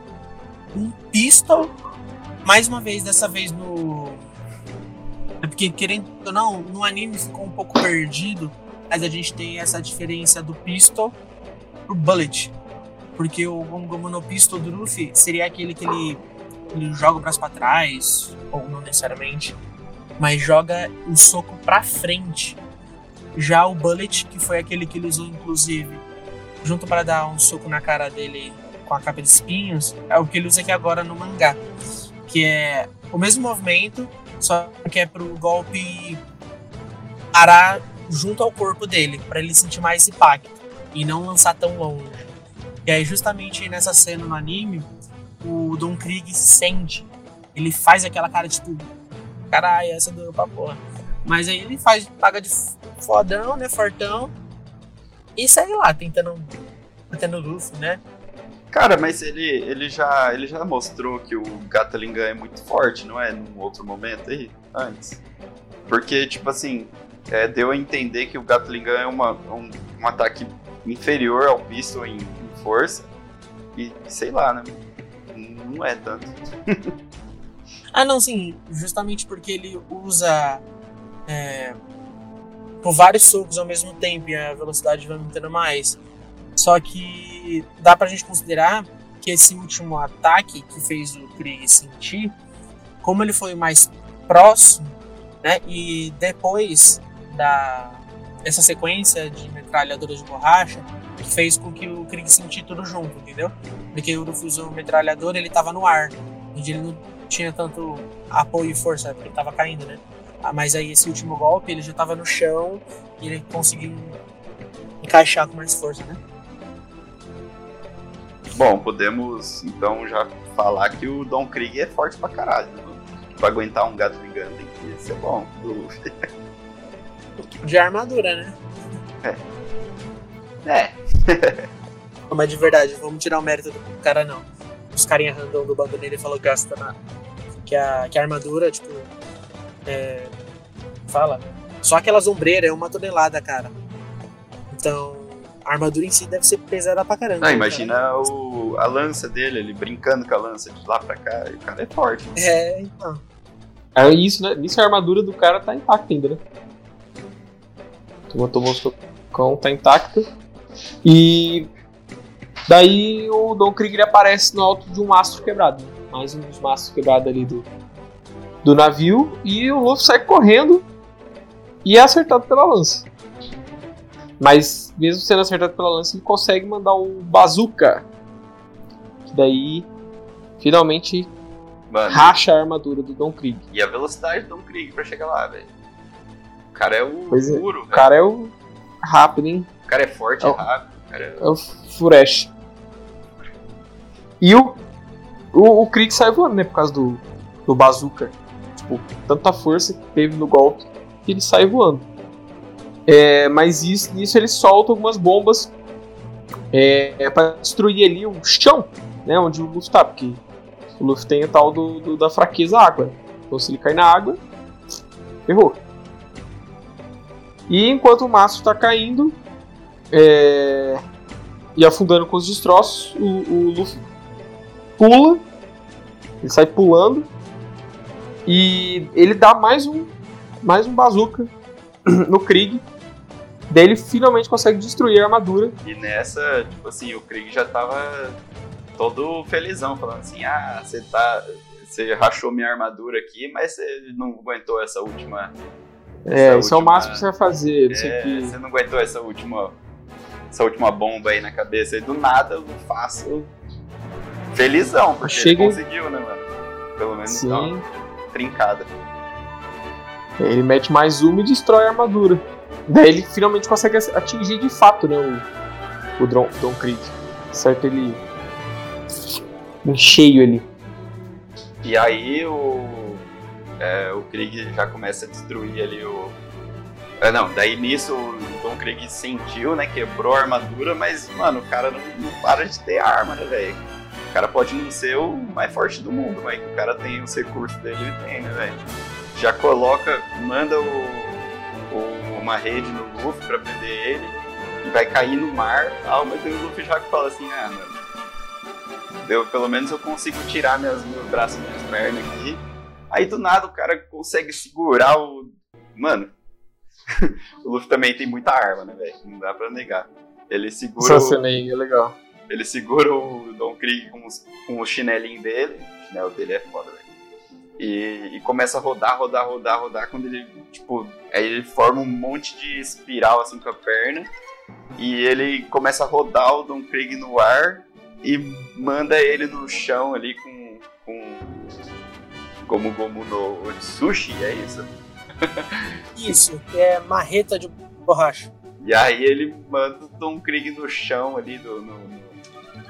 um pistol, mais uma vez, dessa vez no. É porque, querendo ou não, no anime ficou um pouco perdido, mas a gente tem essa diferença do pistol pro bullet. Porque o Gongomo no pistol do Luffy seria aquele que ele, ele joga o braço pra trás, ou não necessariamente, mas joga o soco pra frente. Já o bullet, que foi aquele que ele usou, inclusive, junto para dar um soco na cara dele com a capa de espinhos, é o que ele usa aqui agora no mangá. Que é o mesmo movimento, só que é pro golpe parar junto ao corpo dele, para ele sentir mais impacto e não lançar tão longe. E aí, justamente nessa cena no anime, o Don Krieg sente. Ele faz aquela cara tipo, caralho, essa doeu pra porra. Mas aí ele faz, paga de fodão, né, fortão, e segue lá, tentando, tentando Luffy, né? Cara, mas ele, ele, já, ele já mostrou que o Gatlingan é muito forte, não é? Num outro momento aí, antes. Porque, tipo assim, é, deu a entender que o Gatlingan é uma, um, um ataque inferior ao Pistol em, em força. E sei lá, né? Não é tanto. ah, não, sim. Justamente porque ele usa é, por vários socos ao mesmo tempo e a velocidade vai aumentando mais. Só que dá pra gente considerar que esse último ataque que fez o Krieg sentir, como ele foi mais próximo, né? E depois da essa sequência de metralhadoras de borracha, que fez com que o Krieg sentisse tudo junto, entendeu? Porque o Luffy usou metralhadora, ele tava no ar, onde ele não tinha tanto apoio e força, porque ele tava caindo, né? Ah, mas aí esse último golpe ele já tava no chão e ele conseguiu encaixar com mais força, né? Bom, podemos então já falar que o Don Krieg é forte pra caralho. Né? Pra aguentar um gato ligando tem que ser bom. De armadura, né? É. É. Mas de verdade, vamos tirar o mérito do cara não. Os carinha random do bando nele falou que gasta na. Que a, que a armadura, tipo. É, fala. Só aquelas ombreiras é uma tonelada, cara. Então, a armadura em si deve ser pesada pra caramba. Ah, imagina o, a lança dele, ele brincando com a lança de lá pra cá, e o cara é forte. Né? É, então. É isso, né? Isso a armadura do cara tá intacta ainda, né? Tu tomou o cão, tá intacta. E daí o Don Krieg aparece no alto de um mastro quebrado. Mais um dos mastros quebrados ali do, do navio. E o Luffy sai correndo e é acertado pela lança. Mas, mesmo sendo acertado pela lança, ele consegue mandar um bazooka. Que daí, finalmente, Mano, racha a armadura do Don Krieg. E a velocidade do Don Krieg pra chegar lá, velho. O cara é o pois é. puro, O cara é o rápido, hein? O cara é forte, é, é rápido. É... é... o Furesh. E o, o, o Krieg sai voando, né? Por causa do, do bazooka. Tipo, tanta força que teve no golpe que ele sai voando. É, mas isso, nisso ele solta algumas bombas é, é para destruir ali o chão, né, onde o Luffy tá, porque o Luffy tem a tal do, do, da fraqueza água. Então se ele cair na água, errou. E enquanto o mastro está caindo é, e afundando com os destroços, o, o Luffy pula, ele sai pulando e ele dá mais um mais um bazooka no Krieg Daí ele finalmente consegue destruir a armadura. E nessa, tipo assim, o Krieg já tava todo felizão, falando assim: ah, você tá. Você rachou minha armadura aqui, mas você não aguentou essa última. É, isso última, é o máximo que você vai fazer. É, você não aguentou essa última. Essa última bomba aí na cabeça. E do nada eu faço. Felizão, porque Chega... ele conseguiu, né, mano? Pelo menos Sim. uma trincada. Ele mete mais uma e destrói a armadura. Daí ele finalmente consegue atingir de fato né, o, o Don, Don Krieg. Certo? Ele. Em cheio ali. E aí o. É, o Krieg já começa a destruir ali o. É, não, daí nisso o Don Krieg sentiu, né? Quebrou a armadura, mas, mano, o cara não, não para de ter arma, né, velho? O cara pode não ser o mais forte do mundo, mas o cara tem os recursos dele, ele tem, né, velho? Já coloca, manda o uma rede no Luffy pra prender ele e vai cair no mar. Ah, mas o Luffy já fala assim, ah, mano. Deu, pelo menos eu consigo tirar minhas, meus braços e minhas pernas aqui. Aí do nada o cara consegue segurar o. Mano. o Luffy também tem muita arma, né, velho? Não dá pra negar. Ele segura. Essa cena aí é legal. Ele segura o Don Krieg com, os, com o chinelinho dele. O chinelo dele é foda, velho. E, e, começa a rodar, rodar, rodar, rodar. Quando ele, tipo, aí ele forma um monte de espiral assim com a perna. E ele começa a rodar o Don Krieg no ar. e manda ele no chão ali com. com como Gomu no Sushi, é isso? Isso, é marreta de borracha. E aí ele manda o Tom Krieg no chão ali do, no,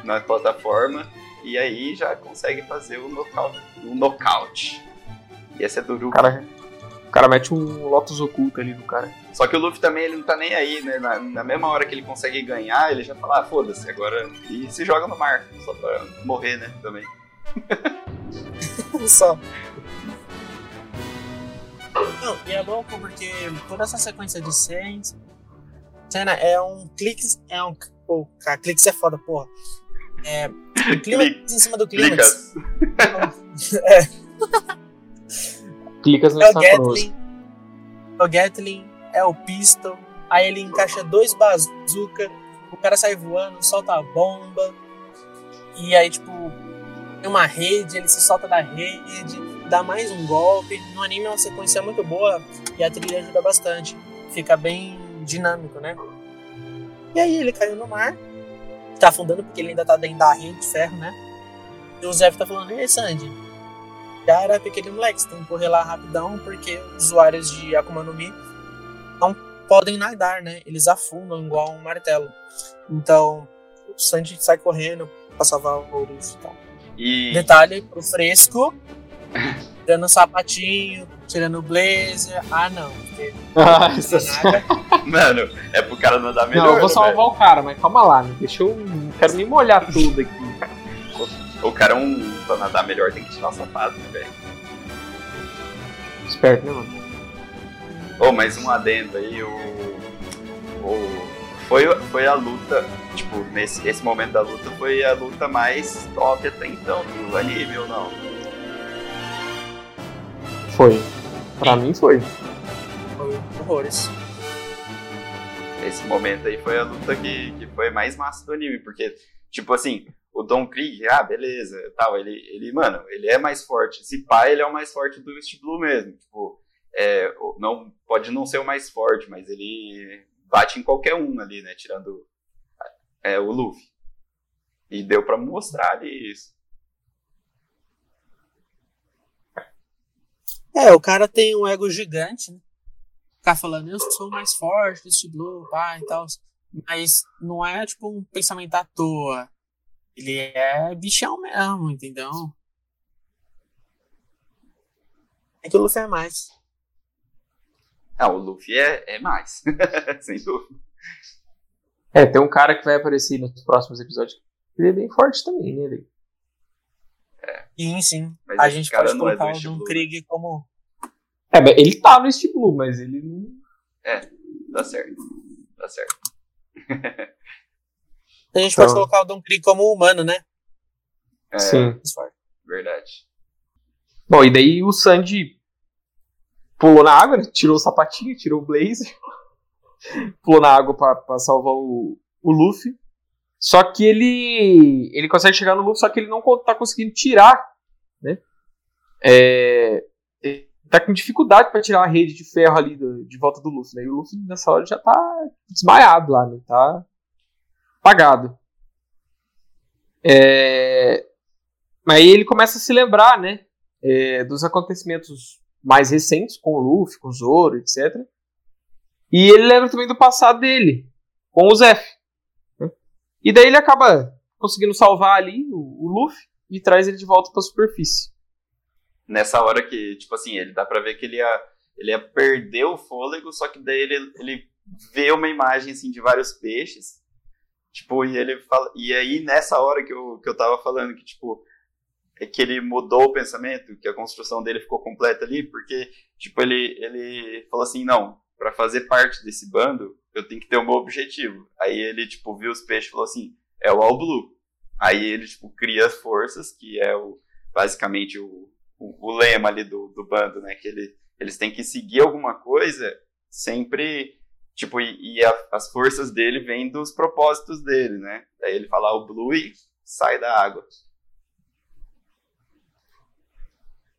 na plataforma e aí já consegue fazer o nocaute. O nocaute. E esse é do. Cara, o cara mete um Lotus oculto ali no cara. Só que o Luffy também ele não tá nem aí, né? Na, na mesma hora que ele consegue ganhar, ele já fala, ah, foda-se, agora. E se joga no mar, só pra morrer, né? Também. só. Não, e é louco porque toda essa sequência de cenas cena é um cliques. É um. Pô, cara, cliques é foda, porra. É. Clímax em cima do clímax. é. Clicas no é o Gatling. É o Gatling, é o Pistol. Aí ele encaixa dois bazooka. O cara sai voando, solta a bomba. E aí, tipo, tem uma rede, ele se solta da rede, dá mais um golpe. No anime é uma sequência muito boa e a trilha ajuda bastante. Fica bem dinâmico, né? E aí ele caiu no mar, tá afundando porque ele ainda tá dentro da rede de ferro, né? E o Zef tá falando, ei Sandy, cara, pequeno moleque, você tem que correr lá rapidão porque os usuários de Akuma no Mi não podem nadar, né? Eles afundam igual um martelo. Então, o Sandy sai correndo pra salvar o Luffy e tal. E... Detalhe pro fresco, tirando o sapatinho, tirando o blazer. Ah, não. Ah, isso nada. Mano, é pro cara não dar melhor. Não, eu vou salvar o cara, mas calma lá, né? Deixa eu. Quero me molhar tudo aqui. O cara, um, pra nadar melhor, tem que tirar o sapato, né, velho? Esperto, né, mano? Ô, oh, mais um adendo aí, o. o foi, foi a luta, tipo, nesse esse momento da luta foi a luta mais top até então do anime, ou não? Foi. Pra mim foi. Foi horrores. Esse momento aí foi a luta que, que foi mais massa do anime, porque, tipo assim, o Don Krieg, ah, beleza, tal, ele, ele, mano, ele é mais forte. Esse pai, ele é o mais forte do East Blue mesmo. Tipo, é, não, pode não ser o mais forte, mas ele bate em qualquer um ali, né, tirando é, o Luffy. E deu para mostrar ali isso. É, o cara tem um ego gigante, né? Ficar falando, eu sou mais forte desse Blue, pá e tal. Mas não é tipo um pensamento à toa. Ele é bichão mesmo, entendeu? É que o Luffy é mais. Ah, o Luffy é, é mais. Sem dúvida. É, tem um cara que vai aparecer nos próximos episódios. Ele é bem forte também, né? Ele? Sim, sim. Mas a gente pode é colocar é o Don Krieg como. É, ele tá no East Blue, mas ele não. É, tá certo. Tá certo. a gente então... pode colocar o Don Krieg como humano, né? É, sim. Verdade. Bom, e daí o Sandy pulou na água, né? tirou o sapatinho, tirou o blazer, pulou na água pra, pra salvar o, o Luffy. Só que ele ele consegue chegar no Luffy, só que ele não tá conseguindo tirar, né? É, tá com dificuldade para tirar a rede de ferro ali do, de volta do Luffy, né? E o Luffy nessa hora já tá desmaiado lá, né? Tá apagado. É, mas aí ele começa a se lembrar, né? É, dos acontecimentos mais recentes com o Luffy, com o Zoro, etc. E ele lembra também do passado dele, com o Zef. E daí ele acaba conseguindo salvar ali o, o Luffy e traz ele de volta para a superfície. Nessa hora que, tipo assim, ele dá pra ver que ele ia, ele ia perder o fôlego, só que daí ele, ele vê uma imagem assim de vários peixes. Tipo, e ele fala. E aí, nessa hora que eu, que eu tava falando que, tipo, é que ele mudou o pensamento, que a construção dele ficou completa ali, porque, tipo, ele, ele falou assim, não, para fazer parte desse bando, eu tenho que ter o meu objetivo. Aí ele, tipo, viu os peixes e falou assim, é o All Blue. Aí ele, tipo, cria as forças, que é o, basicamente o, o, o lema ali do, do bando, né? Que ele, eles têm que seguir alguma coisa sempre, tipo, e, e a, as forças dele vêm dos propósitos dele, né? Aí ele fala o Blue e sai da água.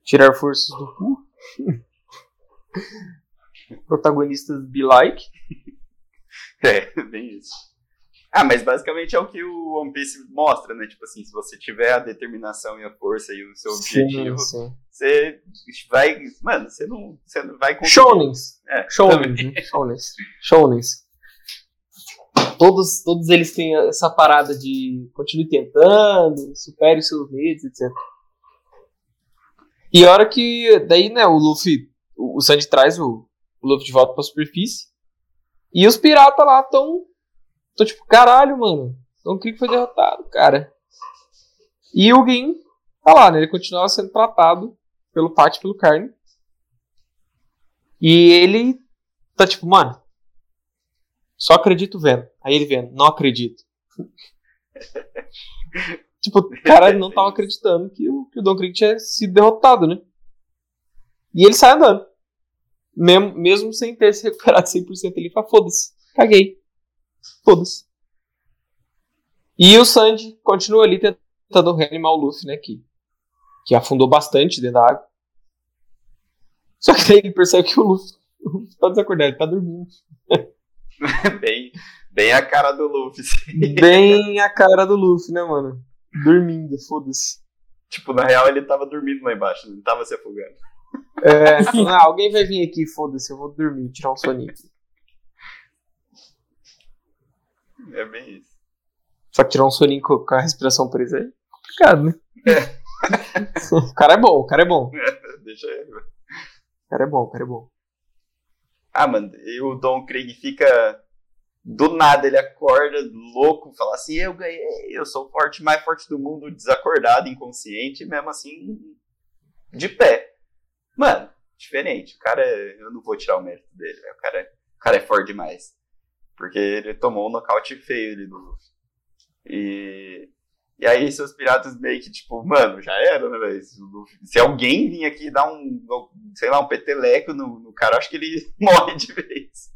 Tirar forças do cu? protagonistas be like. É, bem isso. Ah, mas basicamente é o que o One Piece mostra, né? Tipo assim, se você tiver a determinação e a força e o seu objetivo, sim, sim. você vai. Mano, você não, você não vai conseguir. Shounens. É, Shounens, né? Shounens. Shounens. Todos, todos eles têm essa parada de continue tentando, supere os seus medos, etc. E a hora que. Daí, né, o Luffy. O Sandy traz o, o Luffy de volta pra superfície. E os piratas lá estão Tô tipo, caralho, mano. Don Krieg foi derrotado, cara. E o Gin tá lá, né? Ele continua sendo tratado pelo Pat pelo Carne. E ele tá tipo, mano. Só acredito vendo. Aí ele vendo, não acredito. tipo, o cara não tava acreditando que o, que o Don Krieg tinha sido derrotado, né? E ele sai andando. Mesmo, mesmo sem ter se recuperado 100% ele fala, foda-se, caguei. Todos. E o Sandy continua ali tentando reanimar o Luffy, né? Que, que afundou bastante dentro da água. Só que daí ele percebe que o Luffy, o Luffy tá desacordado, ele tá dormindo. bem, bem a cara do Luffy. Sim. Bem a cara do Luffy, né, mano? Dormindo, foda-se. Tipo, na real ele tava dormindo lá embaixo, não tava se afogando. É, ah, alguém vai vir aqui, foda-se, eu vou dormir, tirar um soninho. É bem isso. Só que tirar um soninho com a respiração presa é complicado, né? É. o cara é bom, o cara é bom. É, deixa ele, velho. O cara é bom, o cara é bom. Ah, mano, e o Don Craig fica. Do nada ele acorda louco, fala assim: Eu ganhei, eu sou o forte, mais forte do mundo, desacordado, inconsciente, mesmo assim, de pé. Mano, diferente. O cara, é, eu não vou tirar o mérito dele, o cara, o cara é forte demais. Porque ele tomou um nocaute feio ali do Luffy. E, e aí seus piratas meio que, tipo, mano, já era, né, velho? Se, se, alguém vir aqui dar um, sei lá, um peteleco no, no cara, acho que ele morre de vez.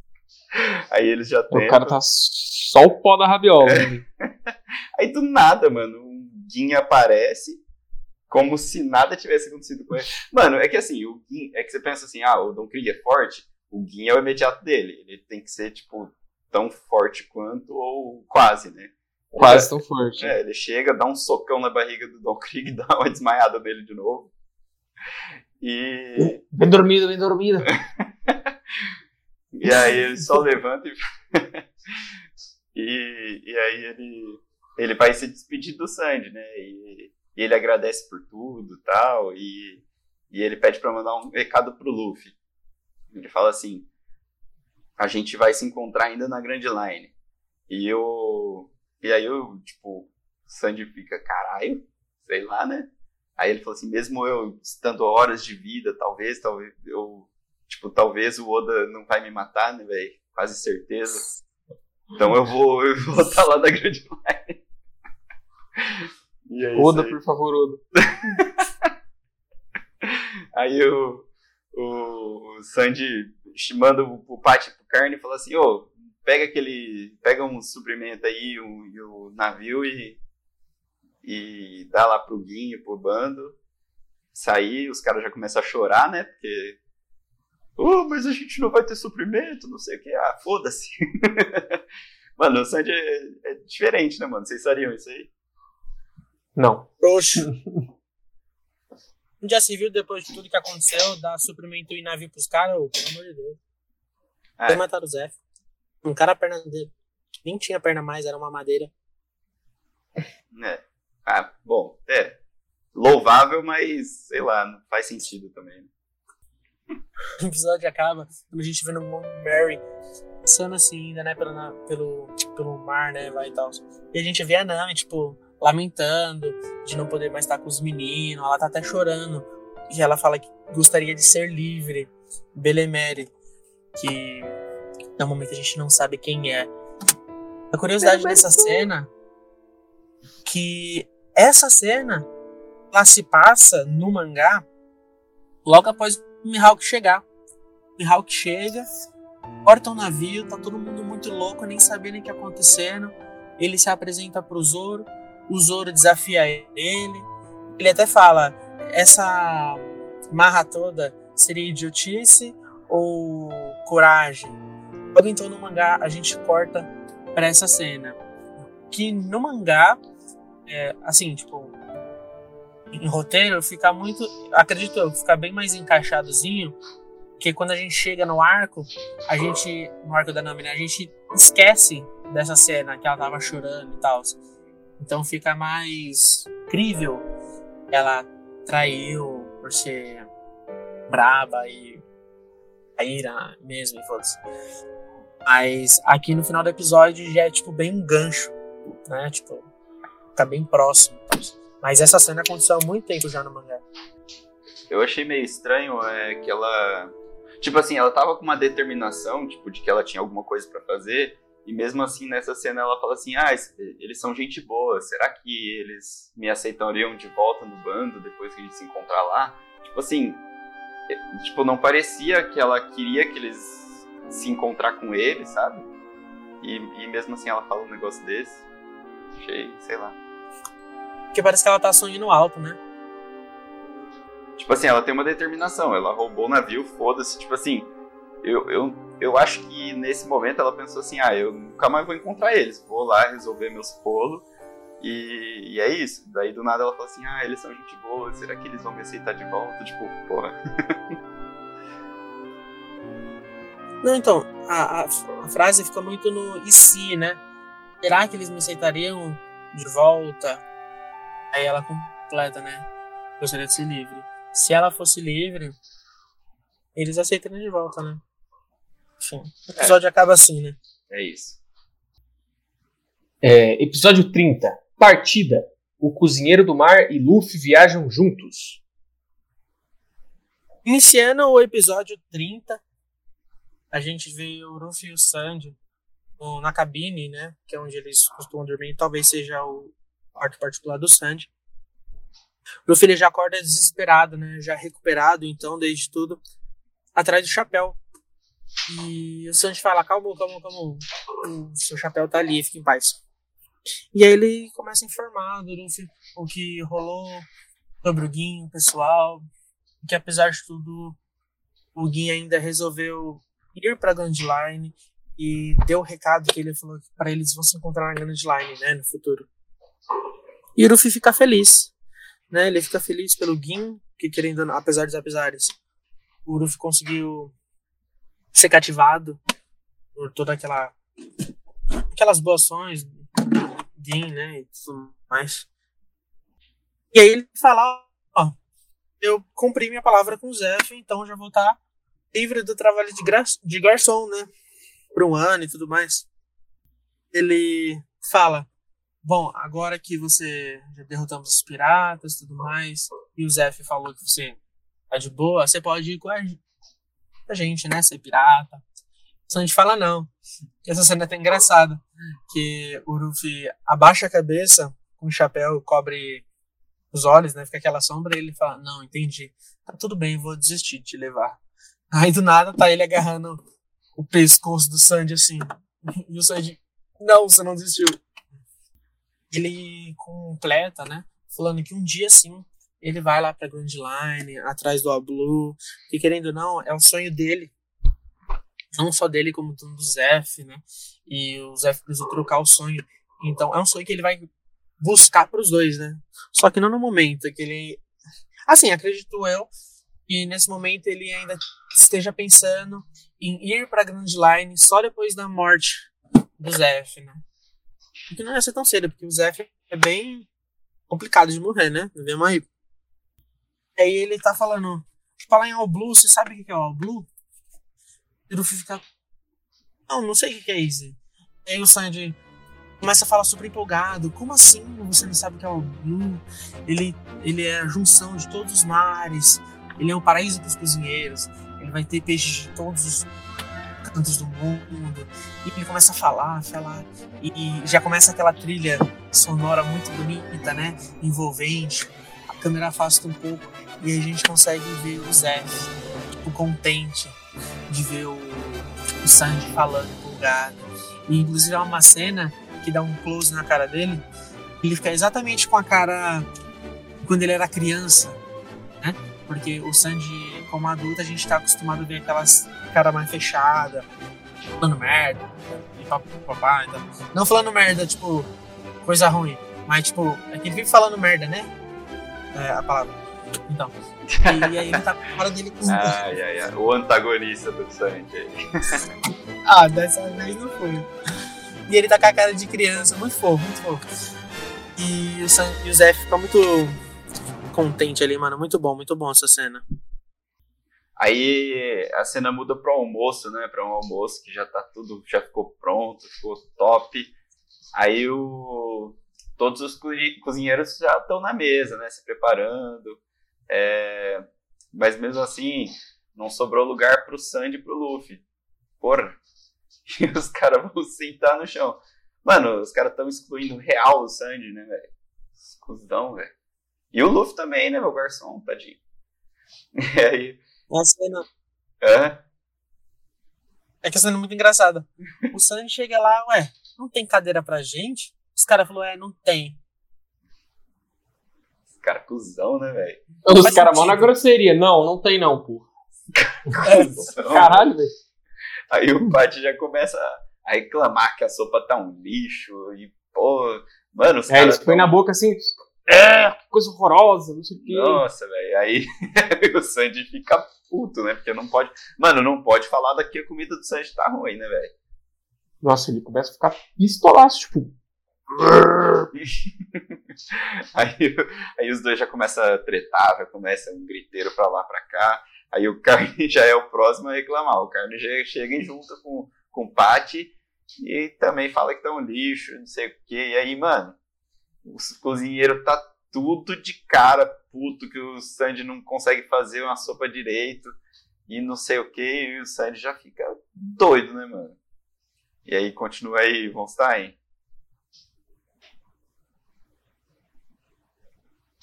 Aí eles já tentam... O cara tá só o pó da rabiola. É. aí do nada, mano, um Guin aparece como se nada tivesse acontecido com ele. Mano, é que assim, o Gin, é que você pensa assim, ah, o Don Krieg é forte, o Gin é o imediato dele. Ele tem que ser, tipo, tão forte quanto, ou quase, né? Quase tão forte. É, ele chega, dá um socão na barriga do Don Krieg, dá uma desmaiada nele de novo. E. Bem dormido, bem dormido. e aí ele só levanta e. e, e aí ele, ele vai se despedir do Sandy, né? E, e ele agradece por tudo tal, e, e ele pede para mandar um recado pro Luffy. Ele fala assim: a gente vai se encontrar ainda na Grand Line. E eu. E aí eu, tipo, Sandy fica, caralho, sei lá, né? Aí ele falou assim, mesmo eu estando horas de vida, talvez, talvez, eu. Tipo, talvez o Oda não vai me matar, né, velho? Quase certeza. Então eu vou, eu vou estar lá na Grand Line. É Oda, por favor, Oda. aí o, o Sandy manda o Pati pro Carne e fala assim, ô, oh, pega aquele. Pega um suprimento aí, o, o navio e. E dá lá pro Guinho, pro bando. Sair, os caras já começam a chorar, né? Porque. Oh, mas a gente não vai ter suprimento, não sei o que. Ah, foda-se. mano, o Sandy é, é, diferente, né, mano? Vocês sabiam isso aí? Não. Oxe. já se viu depois de tudo que aconteceu, dar suprimento e navio pros caras, oh, pelo amor de Deus. É. Foi matar o Zé. Um cara a perna dele. Nem tinha perna mais, era uma madeira. É. Ah, bom, é. Louvável, mas sei lá, não faz sentido também. o episódio acaba quando a gente vê no Mary passando assim ainda, né, pelo, pelo, pelo mar, né, vai e tal. E a gente vê a Nami, tipo, lamentando de não poder mais estar com os meninos, ela tá até chorando. E ela fala que gostaria de ser livre. Belemere, que no momento a gente não sabe quem é. A curiosidade dessa cena que essa cena ela se passa no mangá logo após o Mihawk chegar. Mihawk chega, corta o um navio, tá todo mundo muito louco, nem sabendo o que tá acontecendo. Ele se apresenta pro Zoro, o Zoro desafia ele. Ele até fala: essa marra toda seria idiotice ou coragem? Logo então no mangá a gente corta para essa cena. que no mangá, é, assim, tipo, em roteiro, fica muito. Acredito eu, fica bem mais encaixadozinho. Porque quando a gente chega no arco, a gente. No arco da Nami, a gente esquece dessa cena que ela tava chorando e tal. Então fica mais crível. Ela traiu por ser braba e a ira mesmo, e foda-se. Mas aqui no final do episódio já é tipo bem um gancho, né? Tipo, tá bem próximo. Mas essa cena aconteceu há muito tempo já no mangá. Eu achei meio estranho é que ela. Tipo assim, ela tava com uma determinação, tipo, de que ela tinha alguma coisa para fazer. E mesmo assim, nessa cena, ela fala assim: Ah, eles são gente boa, será que eles me aceitariam de volta no bando depois que a gente se encontrar lá? Tipo assim, tipo, não parecia que ela queria que eles se encontrar com ele, sabe? E, e mesmo assim ela fala um negócio desse. Achei, sei lá. Porque parece que ela tá sonhando alto, né? Tipo assim, ela tem uma determinação, ela roubou o navio, foda-se, tipo assim, eu, eu, eu acho que nesse momento ela pensou assim, ah, eu nunca mais vou encontrar eles, vou lá resolver meus rolos e, e, é isso. Daí do nada ela falou assim: ah, eles são gente boa, será que eles vão me aceitar de volta? Tipo, porra. Não, então, a, a, a, frase fica muito no e se, né? Será que eles me aceitariam de volta? Aí ela completa, né? Gostaria de ser livre. Se ela fosse livre, eles aceitariam de volta, né? Enfim, o episódio é. acaba assim, né? É isso. É, episódio 30. Partida. O cozinheiro do mar e Luffy viajam juntos. Iniciando o episódio 30, a gente vê o Luffy e o Sandy na cabine, né? Que é onde eles costumam dormir. Talvez seja o quarto particular do Sandy. O Luffy ele já acorda desesperado, né? Já recuperado, então, desde tudo, atrás do chapéu. E o Sandy fala: calma, calma, calma. O seu chapéu tá ali, fica em paz. E aí ele começa a informar Luffy o que rolou sobre o Gin, o pessoal, que apesar de tudo, o Gin ainda resolveu ir pra Grand Line e deu o recado que ele falou que para eles vão se encontrar na Grand Line, né, no futuro. E o Luffy fica feliz, né, ele fica feliz pelo Gin, que querendo, apesar dos apesares, o Luffy conseguiu ser cativado por toda aquela aquelas boas ações né, e tudo mais. E aí ele fala, ó, eu cumpri minha palavra com o Zef, então já vou estar livre do trabalho de, de garçom, né, por um ano e tudo mais. Ele fala, bom, agora que você já derrotamos os piratas e tudo mais, e o Zef falou que você tá de boa, você pode ir com a gente, né, ser pirata. Então a gente fala não. Essa cena é até engraçada que o Luffy abaixa a cabeça com o chapéu, cobre os olhos, né? Fica aquela sombra e ele fala: Não, entendi. Tá tudo bem, vou desistir de te levar. Aí do nada tá ele agarrando o pescoço do Sandy assim. E o Sandy: Não, você não desistiu. Ele completa, né? Falando que um dia sim ele vai lá pra Grand Line, atrás do Blue, que querendo ou não, é o sonho dele não só dele, como do Zef, né? E o Zef precisa trocar o sonho. Então é um sonho que ele vai buscar para os dois, né? Só que não no momento que ele. Assim, acredito eu que nesse momento ele ainda esteja pensando em ir para Grand Line só depois da morte do Zef, né? Que não ia ser tão cedo, porque o Zef é bem complicado de morrer, né? Vemos aí. Aí ele tá falando. Falar em All Blue, você sabe o que é All Blue? E o Luffy fica. Não, não sei o que é isso. Aí o Sandy começa a falar super empolgado. Como assim você não sabe o que é o Blue? Ele, ele é a junção de todos os mares. Ele é o paraíso dos cozinheiros. Ele vai ter peixes de todos os cantos do mundo. E ele começa a falar, falar. E, e já começa aquela trilha sonora muito bonita, né? Envolvente. A câmera afasta um pouco. E a gente consegue ver o Zé, tipo, contente de ver o, o Sanji falando empolgado. E inclusive há uma cena que dá um close na cara dele, ele fica exatamente com a cara quando ele era criança, né? Porque o Sanji, como adulto, a gente tá acostumado a ver aquelas cara mais fechada, falando merda, e papapá, então. Não falando merda, tipo, coisa ruim. Mas, tipo, é que ele vive falando merda, né? É a palavra. Então. E aí ele tá com a cara dele com ai, ai, ai. O antagonista do Sandy aí. ah, dessa vez não foi. E ele tá com a cara de criança, muito fofo, muito fofo. E o, San, e o Zé fica muito contente ali, mano. Muito bom, muito bom essa cena. Aí a cena muda pro almoço, né? Pra um almoço que já tá tudo, já ficou pronto, ficou top. Aí o, todos os cozinheiros já estão na mesa, né? Se preparando. É, mas mesmo assim, não sobrou lugar pro Sandy e pro Luffy. Porra. E os caras vão sentar no chão. Mano, os caras estão excluindo real o Sandy, né, velho? Exclusão, velho. E o Luffy também, né, meu garçom, tadinho. E aí. A cena. Hã? É que a cena é muito engraçada. O Sandy chega lá, ué, não tem cadeira pra gente? Os caras falaram, é, não tem. Os caras cuzão, né, velho? Os caras vão na grosseria. Não, não tem não, pô. É, Caralho, velho. Aí o Paty já começa a reclamar que a sopa tá um lixo e, pô, mano, os É, eles põem na boca assim, é, que coisa horrorosa, não sei o quê. Nossa, velho, aí o Sandy fica puto, né, porque não pode, mano, não pode falar daqui a comida do Sandy tá ruim, né, velho. Nossa, ele começa a ficar pistolaço, tipo... aí, aí os dois já começam a tretar, já começa um griteiro pra lá, pra cá. Aí o Carne já é o próximo a reclamar. O Carne já chega e junta com, com o Patty e também fala que tá um lixo, não sei o que. E aí, mano, o cozinheiro tá tudo de cara puto que o Sandy não consegue fazer uma sopa direito e não sei o que. E o Sandy já fica doido, né, mano? E aí continua aí, Von Stein.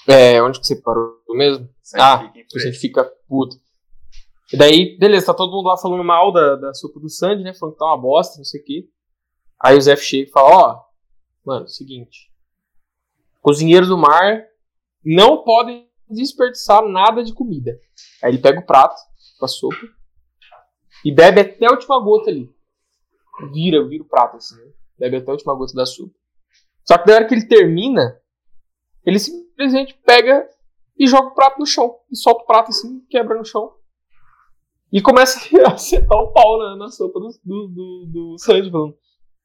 É, onde que você parou mesmo? Sandy ah, a gente fica puto. E daí, beleza, tá todo mundo lá falando mal da, da sopa do Sandy, né? Falando que tá uma bosta, não sei o quê. Aí o Zé chega e fala, ó, mano, seguinte. Cozinheiros do mar não podem desperdiçar nada de comida. Aí ele pega o prato com a sopa e bebe até a última gota ali. Vira, vira o prato assim, né? Bebe até a última gota da sopa. Só que na hora que ele termina, ele simplesmente pega e joga o prato no chão. E solta o prato assim, quebra no chão. E começa a acertar o pau na, na sopa do, do, do, do falando: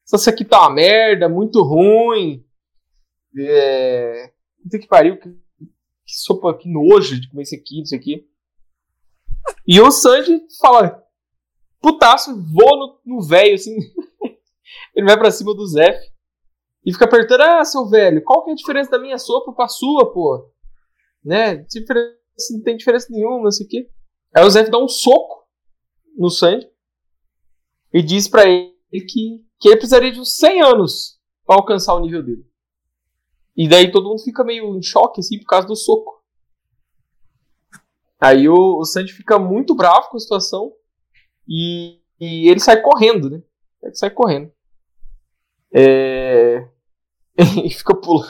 Isso aqui tá uma merda, muito ruim. É. Puta que pariu, que, que sopa, que nojo de comer isso aqui, isso aqui. E o Sandy fala: Putaço, voa no velho, assim. Ele vai pra cima do Zef e fica apertando: Ah, seu velho, qual que é a diferença da minha sopa pra sua, pô? Né? Não tem diferença nenhuma, não sei o quê. Aí o Zef dá um soco no Sandy e diz para ele que, que ele precisaria de uns 100 anos para alcançar o nível dele. E daí todo mundo fica meio em choque assim por causa do soco. Aí o, o Sandy fica muito bravo com a situação e, e ele sai correndo, né? Ele sai correndo. É... e fica pulando.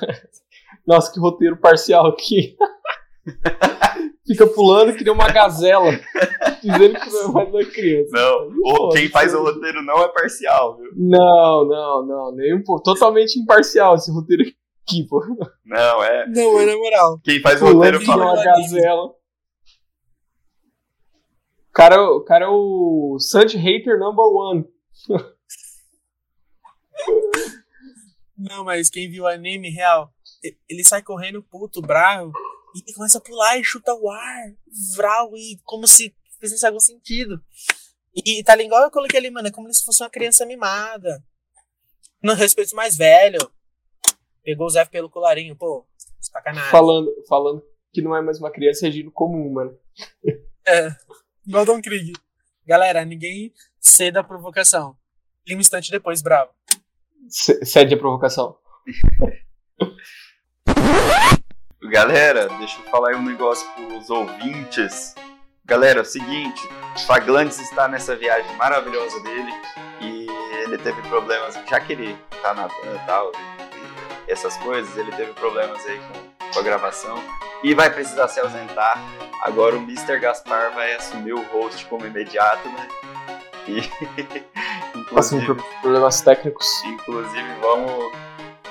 Nossa, que roteiro parcial aqui. fica pulando que nem uma gazela, dizendo que não é mais uma criança. Não, ou quem faz o roteiro não é parcial, viu? Não, não, não, nem um pouco. Totalmente imparcial esse roteiro aqui, pô. Não, é. Não, é na moral. Quem faz o roteiro fala. uma gazela. O cara, o cara é o Sandy Hater number one. Não, mas quem viu o anime real, ele sai correndo puto, bravo, e ele começa a pular e chuta o ar, vral, e como se fizesse algum sentido. E tá igual eu coloquei ali, mano, é como se fosse uma criança mimada. No respeito mais velho. Pegou o Zé pelo colarinho, pô, sacanagem. Falando, falando que não é mais uma criança agindo comum, mano. É, igual Don Krieg. Galera, ninguém ceda a provocação. E um instante depois, bravo. Cede a provocação. Galera, deixa eu falar aí um negócio pros ouvintes. Galera, é o seguinte, Faglantes está nessa viagem maravilhosa dele e ele teve problemas, já que ele tá na tal e essas coisas, ele teve problemas aí com, com a gravação e vai precisar se ausentar. Agora o Mr. Gaspar vai assumir o host como imediato, né? E inclusive, problemas técnicos. Inclusive, vamos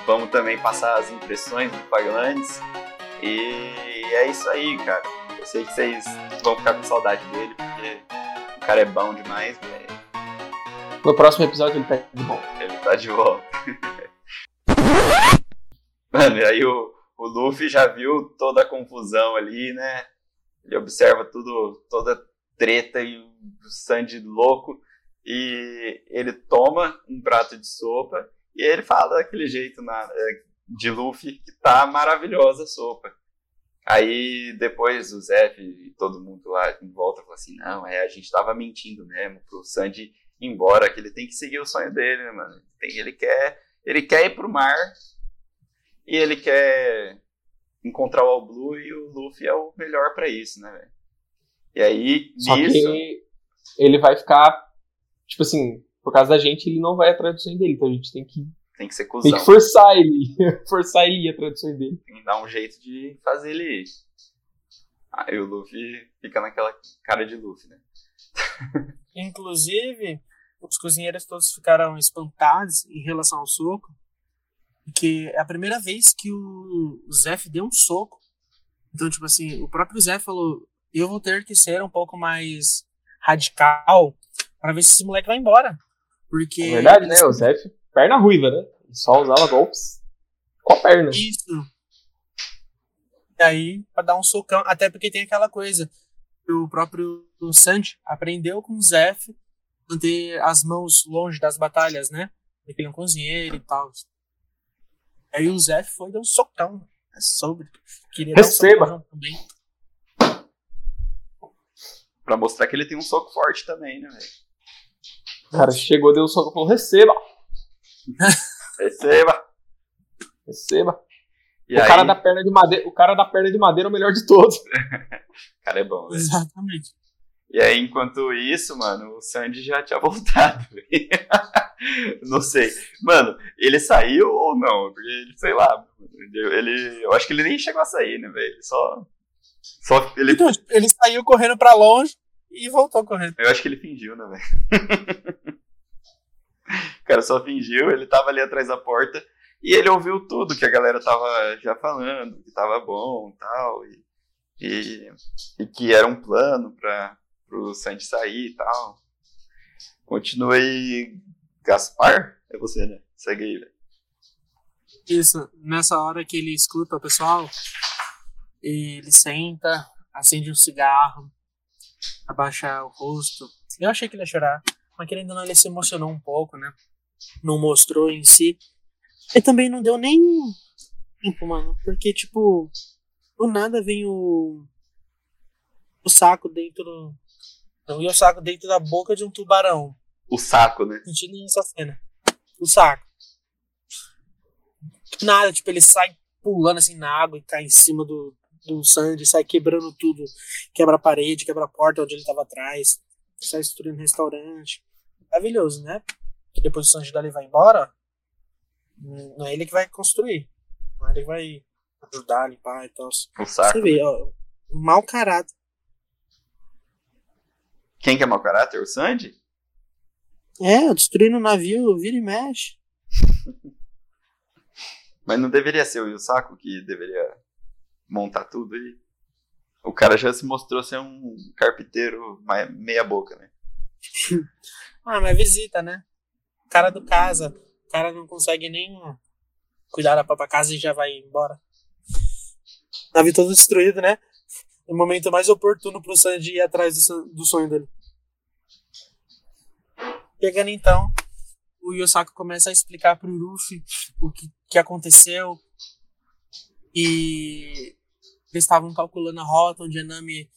vamos também passar as impressões do Paglantes. E é isso aí, cara. Eu sei que vocês vão ficar com saudade dele, porque o cara é bom demais, velho. No próximo episódio ele tá de volta. Ele tá de volta. Mano, e aí o, o Luffy já viu toda a confusão ali, né? Ele observa tudo, toda treta e o Sandy louco. E ele toma um prato de sopa e ele fala daquele jeito na, é, de Luffy que tá maravilhosa a sopa. Aí depois o Zef e todo mundo lá em volta falou assim: não, é, a gente tava mentindo mesmo pro Sandy ir embora, que ele tem que seguir o sonho dele, né, mano? Tem, ele, quer, ele quer ir pro mar e ele quer encontrar o All Blue e o Luffy é o melhor para isso, né, velho? E aí, Só nisso... que ele vai ficar, tipo assim, por causa da gente, ele não vai atrás do sonho dele, então a gente tem que tem que ser cuzão. Tem que forçar ele. forçar ele ir atrás do sonho dele. Tem que dar um jeito de fazer ele ir. Aí o Luffy fica naquela cara de Luffy, né? Inclusive, os cozinheiros todos ficaram espantados em relação ao soco, porque é a primeira vez que o Zef deu um soco. Então, tipo assim, o próprio Zef falou: eu vou ter que ser um pouco mais radical para ver se esse moleque vai embora. Porque. É verdade, né? O Zef, perna ruiva, né? Só usava golpes com a perna. Isso. E aí, pra dar um socão. Até porque tem aquela coisa. O próprio Sanji aprendeu com o Zef manter as mãos longe das batalhas, né? Ele é um cozinheiro e tal. Aí o Zé foi dar um socão. É sobre. Queria Receba. dar um também. Pra mostrar que ele tem um soco forte também, né, velho? O cara chegou, deu um soco e falou: receba! receba! Receba! E o aí... cara da perna de madeira, o cara da perna de madeira é o melhor de todos. o cara é bom, velho. Exatamente. E aí, enquanto isso, mano, o Sandy já tinha voltado. não sei. Mano, ele saiu ou não? Porque ele, sei lá, ele. Eu acho que ele nem chegou a sair, né, velho? Ele só. Só ele... Então, ele saiu correndo pra longe e voltou correndo. Eu acho que ele fingiu, né, velho? o cara só fingiu, ele tava ali atrás da porta e ele ouviu tudo que a galera tava já falando, que tava bom tal, e tal. E, e que era um plano pra, pro Sandy sair e tal. Continua aí, Gaspar? É você, né? Segue aí, velho. Isso, nessa hora que ele escuta o pessoal, ele senta, acende um cigarro, abaixa o rosto. Eu achei que ele ia chorar, mas querendo ou não, ele se emocionou um pouco, né? Não mostrou em si. E também não deu nem tempo, mano, porque, tipo, do nada vem o, o saco dentro do, não o saco dentro da boca de um tubarão. O saco, né? Sentindo essa cena. O saco. Nada, tipo, ele sai pulando assim na água e cai em cima do, do Sandy, sai quebrando tudo. Quebra a parede, quebra a porta onde ele tava atrás. Sai destruindo o restaurante. Maravilhoso, né? Depois o Sanji dali vai embora. Não é ele que vai construir. Não é ele que vai ajudar a limpar e tal. O saco. Você vê, ó, mau caráter. Quem que é mau caráter? O Sandy? É, destruindo o navio, vira e mexe. Mas não deveria ser o Yusaku que deveria montar tudo aí? O cara já se mostrou ser um carpinteiro meia boca, né? ah, mas visita, né? Cara do casa. O cara não consegue nem cuidar da própria casa e já vai embora. Navio todo destruído, né? o momento mais oportuno pro Sanji ir atrás do, sonho dele. Pegando então, o Yosako começa a explicar pro Luffy o que, que aconteceu e eles estavam calculando a rota onde a Nami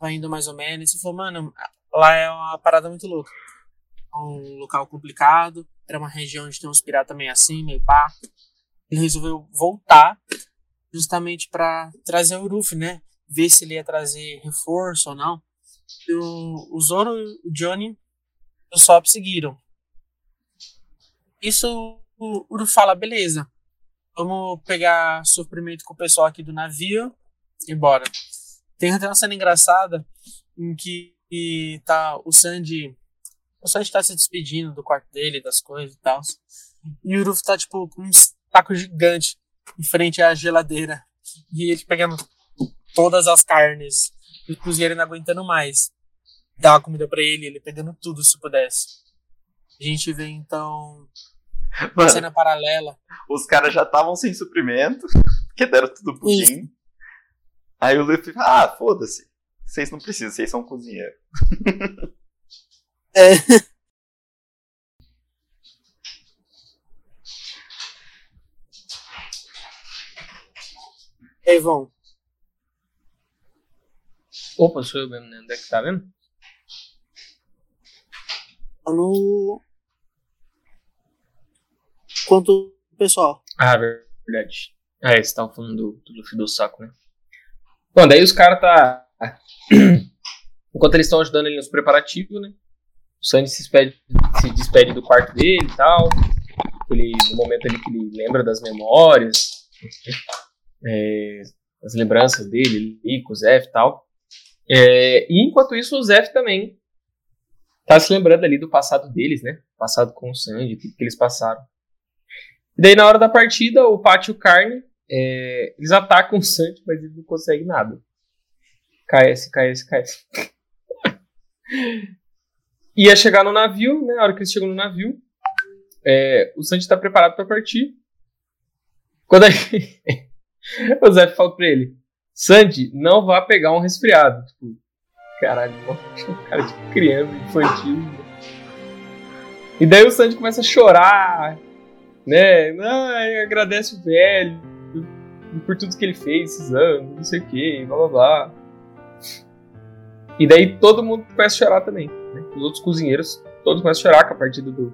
vai indo mais ou menos e falou, mano, lá é uma parada muito louca. É um local complicado, era uma região onde tem uns piratas meio assim, meio pá. Ele resolveu voltar justamente para trazer o Luffy, né? ver se ele ia trazer reforço ou não. O, o Zoro o Johnny o Sop seguiram. Isso o Uru fala, beleza. Vamos pegar suprimento com o pessoal aqui do navio e bora. Tem até uma cena engraçada em que tá o Sandy. O Sandy tá se despedindo do quarto dele, das coisas e tal. E o Uruf tá, tipo, com uns taco gigante em frente à geladeira. E ele pegando todas as carnes. E o cozinheiro não aguentando mais. Dá a comida para ele, ele pegando tudo se pudesse. A gente vê então Mano, cena paralela. Os caras já estavam sem suprimento, porque deram tudo pro Jim. Aí o Luffy, ah, foda-se. Vocês não precisam, vocês são cozinheiro. É. Ei, Vão. Opa, sou eu mesmo, né? Onde é que tá vendo? Tá no. Quanto pessoal. Ah, verdade. Ah, é, vocês estavam falando do, do Luffy do saco, né? Bom, daí os caras tá. Enquanto eles estão ajudando ele nos preparativos, né? O Sandy se, despede, se despede do quarto dele e tal. Ele, no momento ali que ele lembra das memórias, é, as lembranças dele, ali com o Zef e tal. É, e enquanto isso, o Zef também tá se lembrando ali do passado deles, né? Passado com o Sandy, tudo que eles passaram. E daí, na hora da partida, o Pátio e Carne, é, eles atacam o Sandy, mas ele não consegue nada. KS, KS, KS. Ia chegar no navio, né? Hora que eles chegam no navio, é, o Sanji tá preparado para partir. Quando aí, o Zé fala pra ele: Sandy, não vá pegar um resfriado. Tipo, caralho, cara de criança, infantil. E daí o Sandy começa a chorar, né? Ai, agradece o velho por tudo que ele fez esses anos, não sei o que, blá blá blá. E daí todo mundo começa a chorar também. Né? Os outros cozinheiros, todos começam a chorar com a partida do,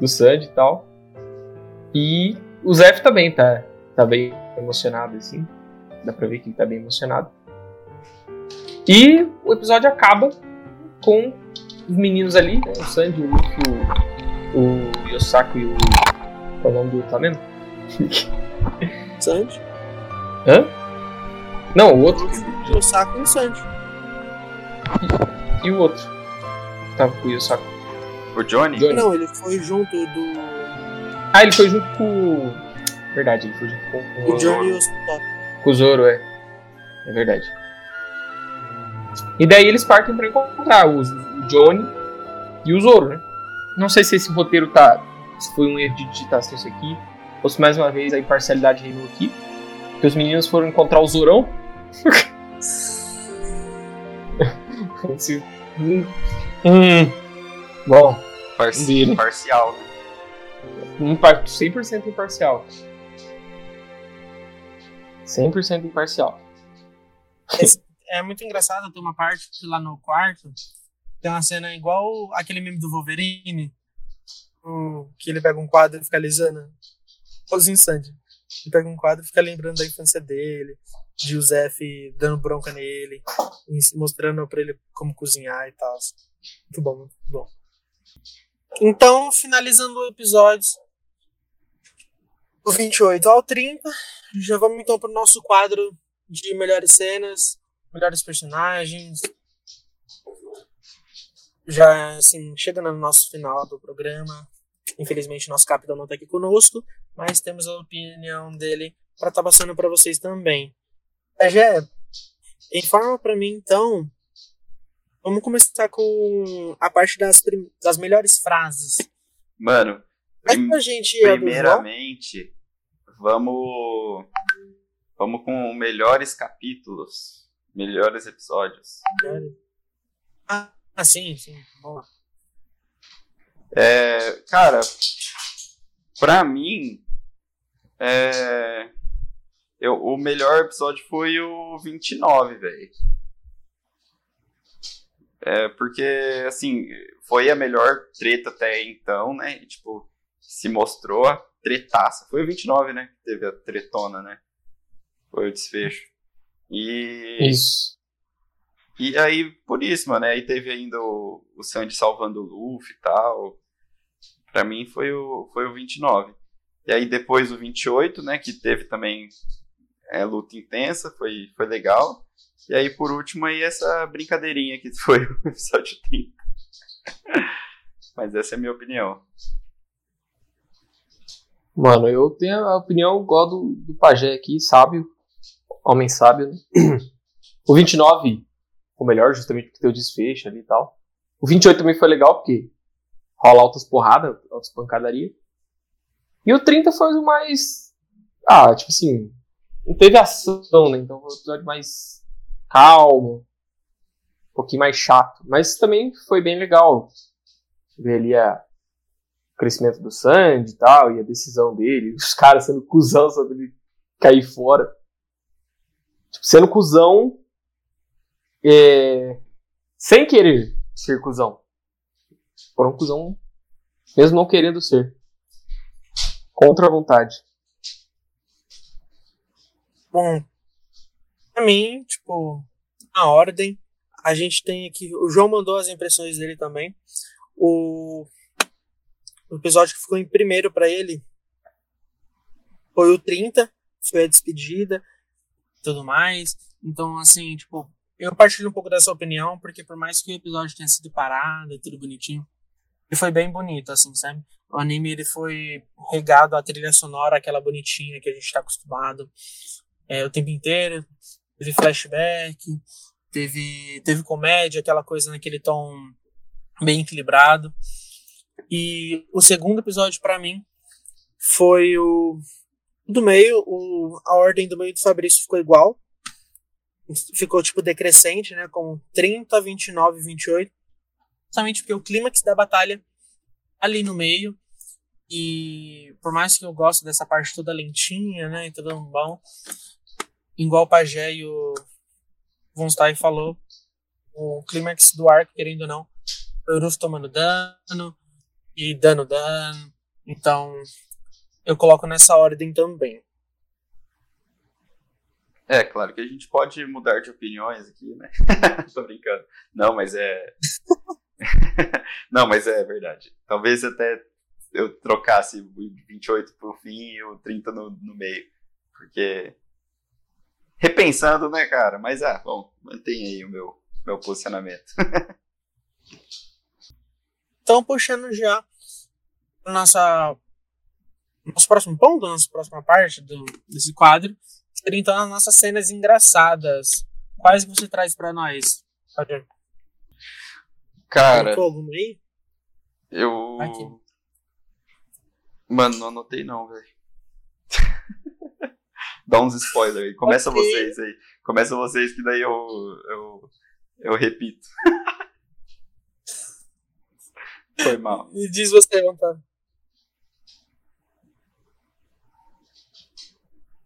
do Sandy e tal. E o Zef também tá, tá bem emocionado, assim. Dá pra ver que ele tá bem emocionado. E o episódio acaba com os meninos ali, né? O Sandy, o Luffy, o, o Yosaku e o. Qual é o nome do Tameno? Sandy? Hã? Não, o outro. O Yosaku e o Sandy. E o outro? Tava com o Yusaku. O Johnny? Johnny? Não, ele foi junto do. Ah, ele foi junto com. Verdade, ele foi junto com o. O Johnny e o Stop. Com o Zoro, é. É verdade. E daí eles partem pra encontrar o Johnny e o Zoro, né? Não sei se esse roteiro tá. Se foi um erro de digitação isso aqui. Ou se mais uma vez a imparcialidade reinou aqui. Porque os meninos foram encontrar o Zorão. hum, hum. Bom. Parci parcial, né? Um, 100% imparcial. 100% imparcial. É, é muito engraçado, tem uma parte lá no quarto, tem uma cena igual aquele meme do Wolverine, o, que ele pega um quadro e fica alisando todos os instantes. Ele pega um quadro e fica lembrando da infância dele, de Joseph dando bronca nele, mostrando para ele como cozinhar e tal. Muito bom, muito bom. Então, finalizando o episódio do 28 ao 30, já vamos então para o nosso quadro de melhores cenas, melhores personagens. Já, assim, chegando no nosso final do programa. Infelizmente, nosso capitão não está aqui conosco, mas temos a opinião dele para estar tá passando para vocês também. Gé, informa para mim então. Vamos começar com a parte das, das melhores frases. Mano, prim pra gente primeiramente, vamos vamos com melhores capítulos, melhores episódios. Ah, sim, sim. Vamos lá. É, cara, pra mim, é, eu, o melhor episódio foi o 29, velho. É, porque, assim, foi a melhor treta até então, né? E, tipo, se mostrou a tretaça. Foi o 29, né? Que teve a tretona, né? Foi o desfecho. E. Isso. E aí, por isso, mano, aí teve ainda o, o Sandy salvando o Luffy e tal. Pra mim foi o, foi o 29. E aí depois o 28, né, que teve também é, luta intensa, foi, foi legal. E aí por último aí essa brincadeirinha que foi o episódio 30. Mas essa é a minha opinião. Mano, eu tenho a opinião igual do, do Pajé aqui, sábio. Homem sábio, né? O 29 o melhor, justamente porque tem o desfecho ali e tal. O 28 também foi legal, porque rola altas porradas, altas pancadarias. E o 30 foi o mais. Ah, tipo assim. Não teve ação, né? Então foi um episódio mais calmo. Um pouquinho mais chato. Mas também foi bem legal. Ver ali a, o crescimento do Sandy e tal, e a decisão dele. Os caras sendo cuzão sobre ele cair fora. Tipo, sendo cuzão. É, sem querer ser cuzão. Foram cuzão mesmo não querendo ser. Contra a vontade. Bom, pra mim, tipo, a ordem, a gente tem aqui. O João mandou as impressões dele também. O, o episódio que ficou em primeiro para ele foi o 30, foi a despedida tudo mais. Então, assim, tipo, eu partilho um pouco dessa opinião, porque por mais que o episódio tenha sido parado e tudo bonitinho, ele foi bem bonito, assim, sabe? O anime ele foi regado à trilha sonora, aquela bonitinha que a gente tá acostumado é, o tempo inteiro. Teve flashback, teve, teve comédia, aquela coisa naquele tom bem equilibrado. E o segundo episódio para mim foi o do meio, o, a ordem do meio do Fabrício ficou igual ficou tipo decrescente, né, com 30, 29 28, justamente porque o clímax da batalha ali no meio e por mais que eu goste dessa parte toda lentinha, né, e tudo bom, igual o Pajé e o Von Stein falou, o clímax do arco, querendo ou não, o Uruf tomando dano e dando dano, então eu coloco nessa ordem também. É, claro que a gente pode mudar de opiniões aqui, né? Tô brincando. Não, mas é. Não, mas é verdade. Talvez até eu trocasse o 28 pro fim e o 30 no, no meio. Porque. Repensando, né, cara? Mas ah, bom, mantém aí o meu, meu posicionamento. então, puxando já nossa nosso próximo ponto, nossa próxima parte do, desse quadro, então as nossas cenas engraçadas. Quais você traz para nós, Roger? Cara. alguma aí? Eu. Aqui. Mano, não anotei não, velho. Dá uns spoilers aí. Começa okay. vocês aí. Começa vocês que daí eu. Eu, eu repito. Foi mal. E diz você, vontade.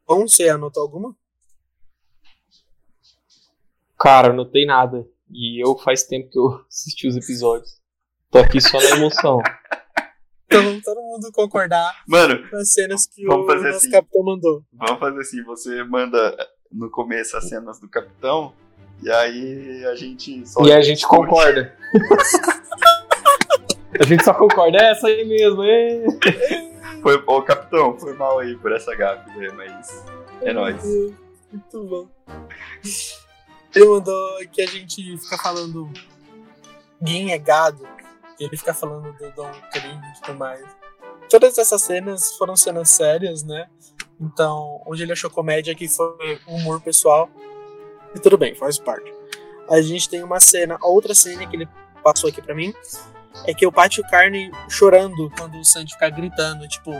Bom, você anotou alguma? Cara, não tem nada. E eu faz tempo que eu assisti os episódios. Tô aqui só na emoção. Então vamos todo mundo concordar Mano, com as cenas que o nosso assim. capitão mandou. Vamos fazer assim, você manda no começo as cenas do capitão e aí a gente só. E a gente concorda. a gente só concorda, é essa aí mesmo, é. Foi, ô, capitão, foi mal aí por essa gafe, né? Mas é nóis. Muito bom. Ele mandou que a gente fica falando Gin é gado. Ele fica falando do Dom Crin e tudo mais. Todas essas cenas foram cenas sérias, né? Então, onde ele achou comédia aqui foi humor pessoal. E tudo bem, faz parte. A gente tem uma cena, outra cena que ele passou aqui para mim, é que o Pátio Carne chorando quando o Sandy fica gritando, tipo,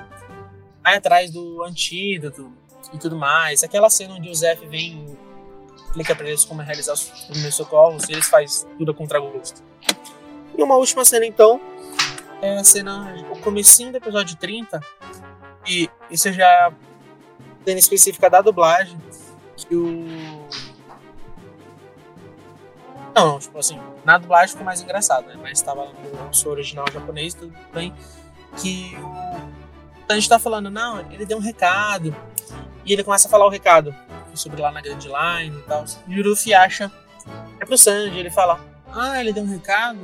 vai atrás do antídoto e tudo mais. Aquela cena onde o Zef vem explica pra eles como realizar os primeiros socorros e eles fazem tudo contra gosto. E uma última cena, então, é a cena, o comecinho do episódio 30, e isso já cena específica da dublagem, que o não, tipo assim, na dublagem ficou mais engraçado, né? Mas estava no seu original japonês, tudo bem. Que o. A gente tá falando, não, ele deu um recado. E ele começa a falar o recado sobre lá na Grand Line e tal. E o Luffy acha. É pro Sanji, ele fala: Ah, ele deu um recado?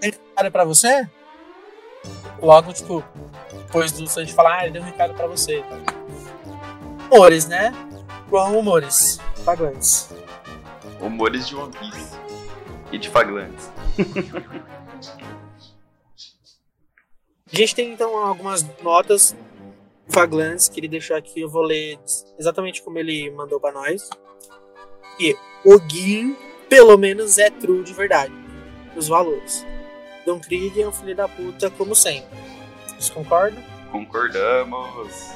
Tem recado pra você? Logo, tipo, depois do Sanji falar, ah, ele deu um recado pra você. Humores, né? Qual humores? Pagantes. Humores de One Piece e de Faglantes. A gente tem então algumas notas Faglantes, que ele deixou aqui, eu vou ler exatamente como ele mandou para nós. E o Gin, pelo menos, é true de verdade. Os valores. Don Krieg é um filho da puta, como sempre. Vocês concordam? Concordamos.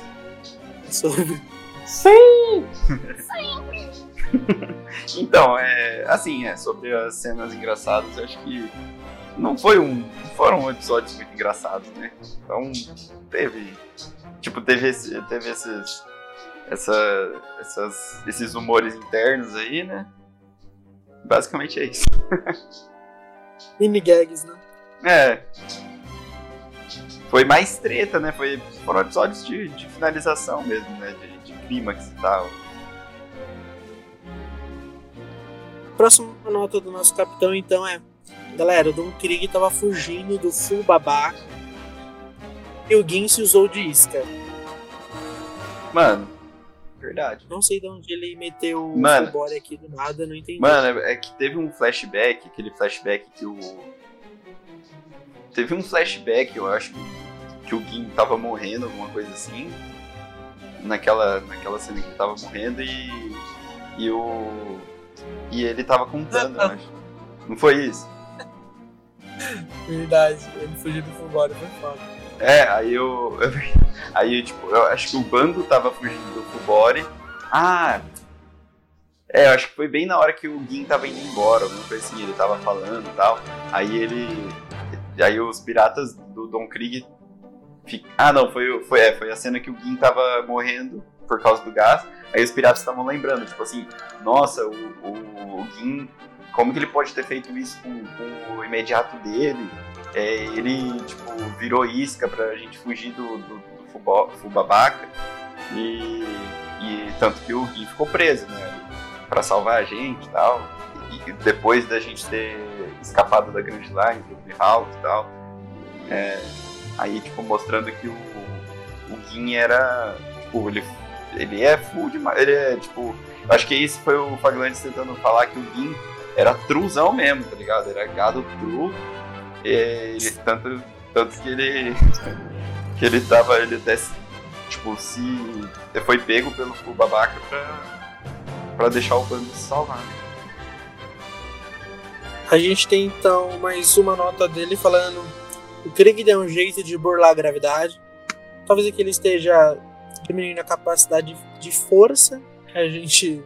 Sobre. Sim! Sim! então, é. Assim, é, sobre as cenas engraçadas, eu acho que não foi um. Foram episódios muito engraçados, né? Então, teve Tipo, teve, esse, teve esses, essa, essas, esses humores internos aí, né? Basicamente é isso. Mini gags, né? É. Foi mais treta, né? Foi, foram episódios de, de finalização mesmo, né? De, de clímax e tal. Próxima nota do nosso capitão, então, é... Galera, o Don Krieg tava fugindo do full babaca e o Gin se usou de isca. Mano, verdade. Não sei de onde ele meteu o Mano, aqui do nada, não entendi. Mano, é que teve um flashback, aquele flashback que o. Teve um flashback, eu acho, que o Gin tava morrendo, alguma coisa assim. Naquela, naquela cena que ele tava morrendo e. E o. E ele tava contando, eu acho. Não foi isso? Verdade, ele fugiu do Fulbora, foi foda. É, aí eu. Aí, tipo, eu acho que o bando tava fugindo do Fubori. Ah! É, eu acho que foi bem na hora que o Gin tava indo embora, alguma coisa assim, ele tava falando e tal. Aí ele. Aí os piratas do Don Krieg. Ah, não, foi, foi, é, foi a cena que o Gin tava morrendo por causa do gás. Aí os piratas estavam lembrando, tipo assim, nossa, o, o, o Gin, como que ele pode ter feito isso com, com o imediato dele? é, ele tipo, virou isca pra gente fugir do, do, do Fubabaca. E, e tanto que o Gui ficou preso, né? Pra salvar a gente e tal. E depois da gente ter escapado da Grand Line, do Mihawk e tal. É, aí, tipo, mostrando que o, o Gin era. Tipo, ele, ele é full demais. Ele é, tipo. Acho que esse foi o Faglantes tentando falar que o Gin era truzão mesmo, tá ligado? Era gado true ele, tanto, tanto que ele. que ele tava. Ele até. Tipo, se. Foi pego pelo babaca pra. pra deixar o bando se salvar. A gente tem então mais uma nota dele falando. O Krieg deu um jeito de burlar a gravidade. Talvez aqui ele esteja diminuindo a capacidade de força a gente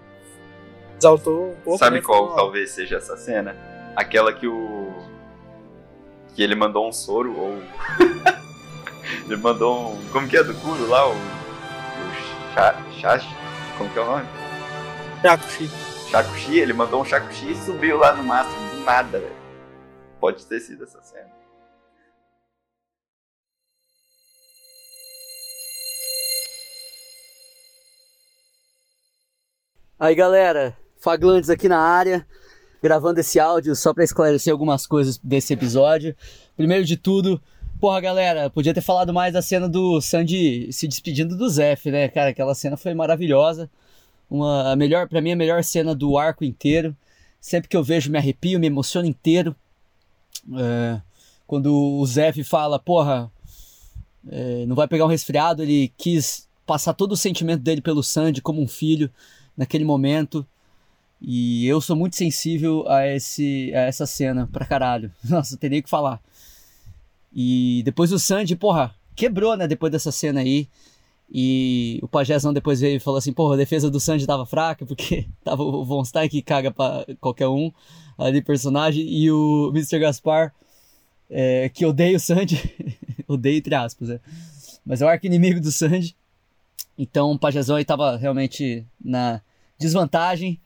exaltou um pouco. Sabe né? qual talvez seja essa cena? Aquela que o que ele mandou um soro, ou. ele mandou um. Como que é do Kuro lá? O. O Shashi? Como que é o nome? Shakushi. Shakushi, ele mandou um Shakushi e subiu lá no máximo do nada, velho. Pode ter sido essa cena. Aí galera, Faglantes aqui na área gravando esse áudio só para esclarecer algumas coisas desse episódio. Primeiro de tudo, porra, galera, podia ter falado mais da cena do Sandy se despedindo do Zef, né, cara? Aquela cena foi maravilhosa. Uma, a melhor, para mim, a melhor cena do arco inteiro. Sempre que eu vejo, me arrepio, me emociono inteiro. É, quando o Zef fala, porra, é, não vai pegar um resfriado, ele quis passar todo o sentimento dele pelo Sandy como um filho naquele momento. E eu sou muito sensível a, esse, a essa cena pra caralho. Nossa, teria que falar. E depois o Sandy, porra, quebrou, né? Depois dessa cena aí. E o Pajézão depois veio e falou assim: porra, a defesa do Sandy tava fraca, porque tava o Von Stein que caga pra qualquer um ali, personagem. E o Mr. Gaspar, é, que odeia o Sandy. odeia entre aspas, né? Mas é o arco inimigo do Sandy. Então o Pajézão aí tava realmente na desvantagem.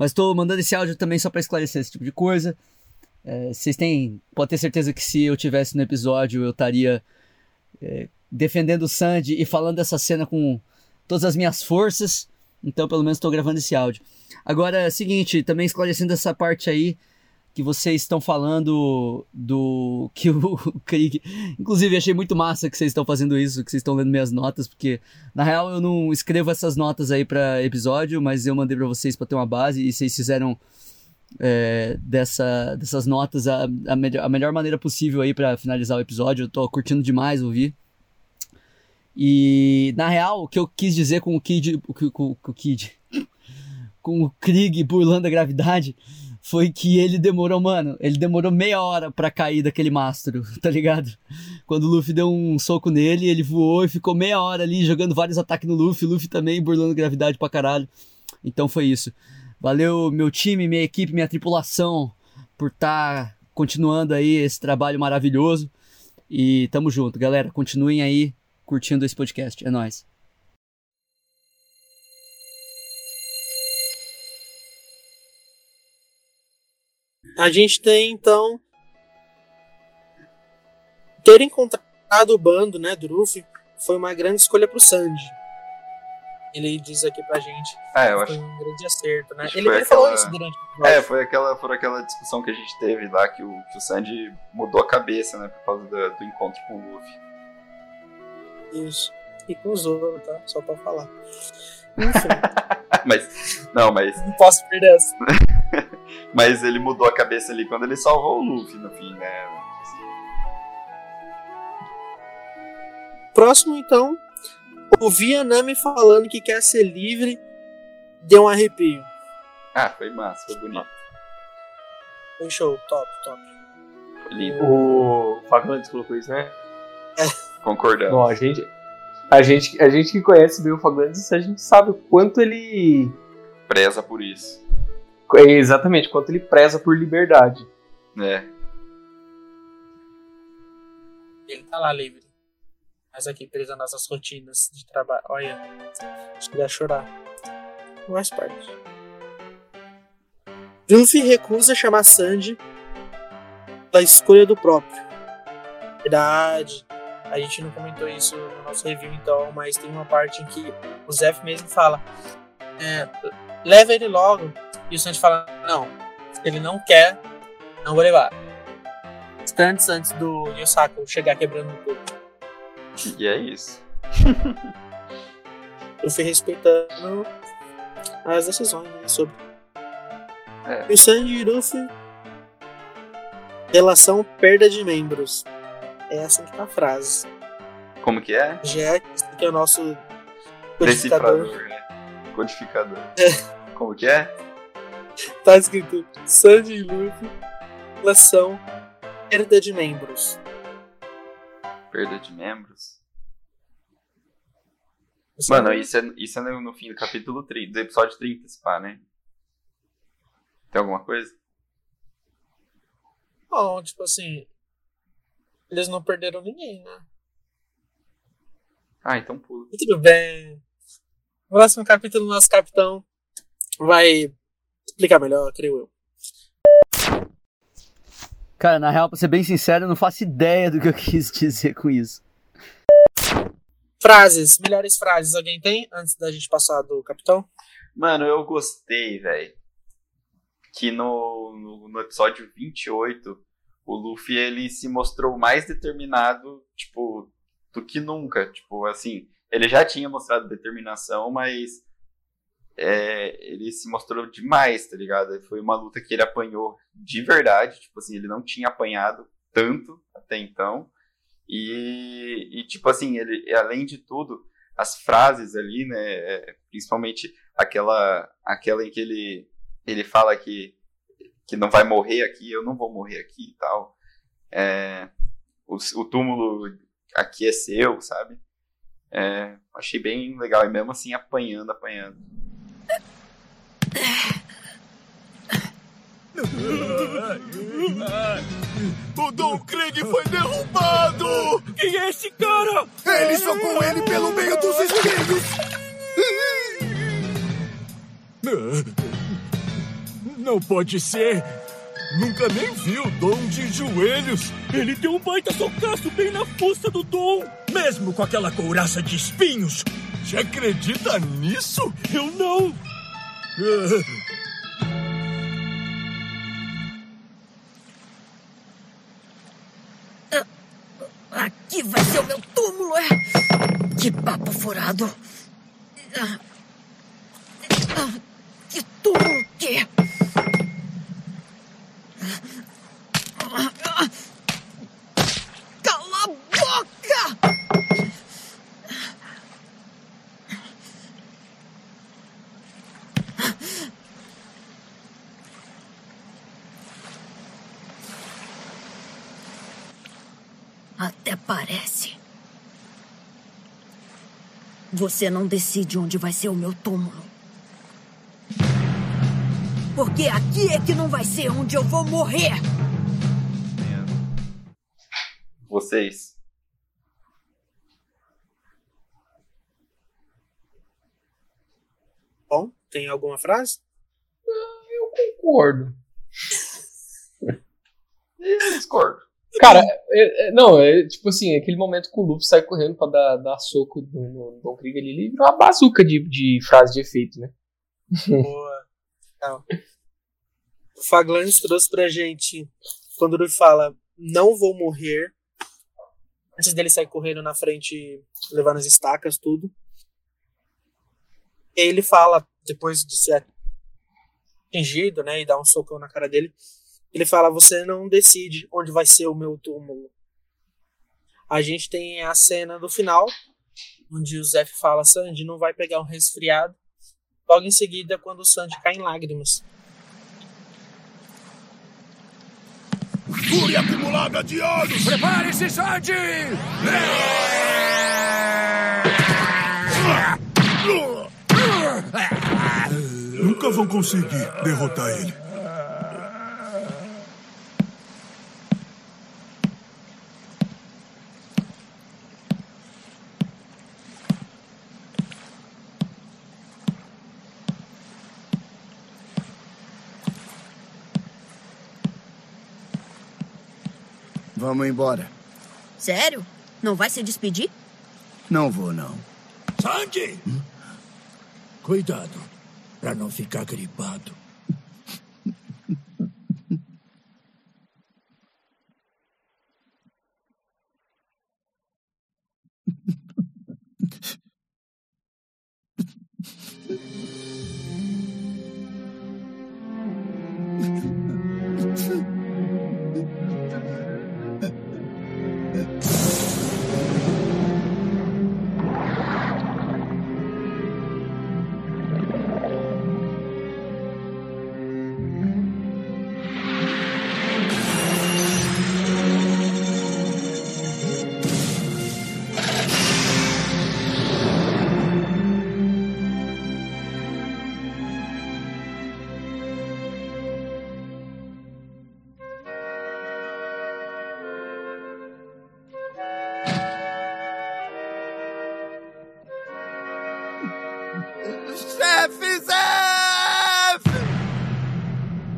Mas estou mandando esse áudio também só para esclarecer esse tipo de coisa. É, vocês têm. Pode ter certeza que se eu tivesse no episódio, eu estaria é, defendendo o Sandy e falando dessa cena com todas as minhas forças. Então, pelo menos, estou gravando esse áudio. Agora, é seguinte, também esclarecendo essa parte aí que vocês estão falando do que o Krieg. Inclusive, achei muito massa que vocês estão fazendo isso, que vocês estão lendo minhas notas, porque na real eu não escrevo essas notas aí para episódio, mas eu mandei para vocês para ter uma base e vocês fizeram é, dessa, dessas notas a, a, melhor, a melhor maneira possível aí para finalizar o episódio. Eu tô curtindo demais ouvir. E na real, o que eu quis dizer com o Kid, com, com, com o Kid, com o Krieg burlando a gravidade, foi que ele demorou, mano, ele demorou meia hora para cair daquele mastro, tá ligado? Quando o Luffy deu um soco nele, ele voou e ficou meia hora ali jogando vários ataques no Luffy, o Luffy também burlando gravidade pra caralho. Então foi isso. Valeu meu time, minha equipe, minha tripulação por estar tá continuando aí esse trabalho maravilhoso. E tamo junto, galera. Continuem aí curtindo esse podcast. É nóis. A gente tem então ter encontrado o bando, né, do Luffy, foi uma grande escolha pro Sanji. Ele diz aqui pra gente. É, eu foi acho. um grande acerto, né? Ele aquela... falou isso durante o É, foi aquela, foi aquela discussão que a gente teve lá que o, que o Sanji mudou a cabeça, né, por causa do, do encontro com o Luffy. Isso. E com o Zoro, tá? Só pra falar. Enfim. mas, não, mas. Não posso perder essa. mas ele mudou a cabeça ali quando ele salvou o Luffy no fim, né? Próximo, então, ouvir a Nami falando que quer ser livre, deu um arrepio. Ah, foi massa, foi bonito. Foi show, top, top. Foi lindo. O Faglantes colocou isso, né? É. Concordamos. Bom, a gente, a gente, a gente que conhece bem o Faglantes, a gente sabe o quanto ele preza por isso. É, exatamente, quanto ele preza por liberdade. É. Ele tá lá livre. Mas aqui preso nas nossas rotinas de trabalho. Olha, acho que ia chorar. Mais parte. Luffy recusa chamar Sandy da escolha do próprio. Verdade. A gente não comentou isso no nosso review então, mas tem uma parte em que o Zef mesmo fala: é, leva ele logo. E o Sandy fala: não, ele não quer, não vou levar. Instantes antes do Yosako chegar quebrando tudo. E é isso. eu fui respeitando as decisões né, sobre. É. E o Sanji e Luffy. Relação perda de membros. É essa que tá a frase. Como que é? Jack, que é o nosso codificador. Decifrador, né? Codificador. É. Como que é? Tá escrito Sanji e Luffy. Relação perda de membros. Perda de membros? Você Mano, isso é, isso é no, no, fim do capítulo 30, do episódio 30, se pá, né? Tem alguma coisa? Bom, tipo assim, eles não perderam ninguém, né? Ah, então pula. Tudo bem. Próximo capítulo, nosso capitão vai explicar melhor, creio eu. Cara, na real, pra ser bem sincero, eu não faço ideia do que eu quis dizer com isso. Frases, melhores frases, alguém tem antes da gente passar do capitão? Mano, eu gostei, velho. Que no, no, no episódio 28 o Luffy ele se mostrou mais determinado, tipo, do que nunca. Tipo, assim, ele já tinha mostrado determinação, mas é, ele se mostrou demais, tá ligado? Foi uma luta que ele apanhou de verdade, tipo assim, ele não tinha apanhado tanto até então. E, e tipo assim, ele, além de tudo, as frases ali, né, é, principalmente aquela, aquela em que ele, ele fala que que não vai morrer aqui, eu não vou morrer aqui e tal. É, o, o, túmulo aqui é seu, sabe? É, achei bem legal, e mesmo assim apanhando, apanhando. O Dom Krieg foi derrubado! Quem é esse cara? Ele socou ele pelo meio dos espinhos! Não pode ser. Nunca nem vi o Dom de joelhos. Ele deu um baita socaço bem na fuça do Dom. Mesmo com aquela couraça de espinhos. Você acredita nisso? Eu não. Aqui vai ser o meu túmulo, é? Que papo furado. Que túmulo que? Cala a boca! aparece. Você não decide onde vai ser o meu túmulo. Porque aqui é que não vai ser onde eu vou morrer. Vocês. Bom, tem alguma frase? Eu concordo. eu discordo. Cara, é, é, não, é tipo assim, aquele momento que o Luffy sai correndo pra dar, dar soco no, no Don Krieg ali, ele virou uma bazuca de, de frase de efeito, né? Boa. Não. O Faglandes trouxe pra gente, quando ele fala, não vou morrer, antes dele sair correndo na frente, levando as estacas, tudo. Ele fala, depois de ser atingido, né, e dar um socão na cara dele, ele fala: Você não decide onde vai ser o meu túmulo. A gente tem a cena do final, onde o Zef fala: Sandy não vai pegar um resfriado. Logo em seguida, quando o Sandy cai em lágrimas. Fúria acumulada de ódio! Prepare-se, Sandy! Nunca vão conseguir derrotar ele. Vamos embora. Sério? Não vai se despedir? Não vou, não. Sandy! Hum? Cuidado, para não ficar gripado. Chefe Zef!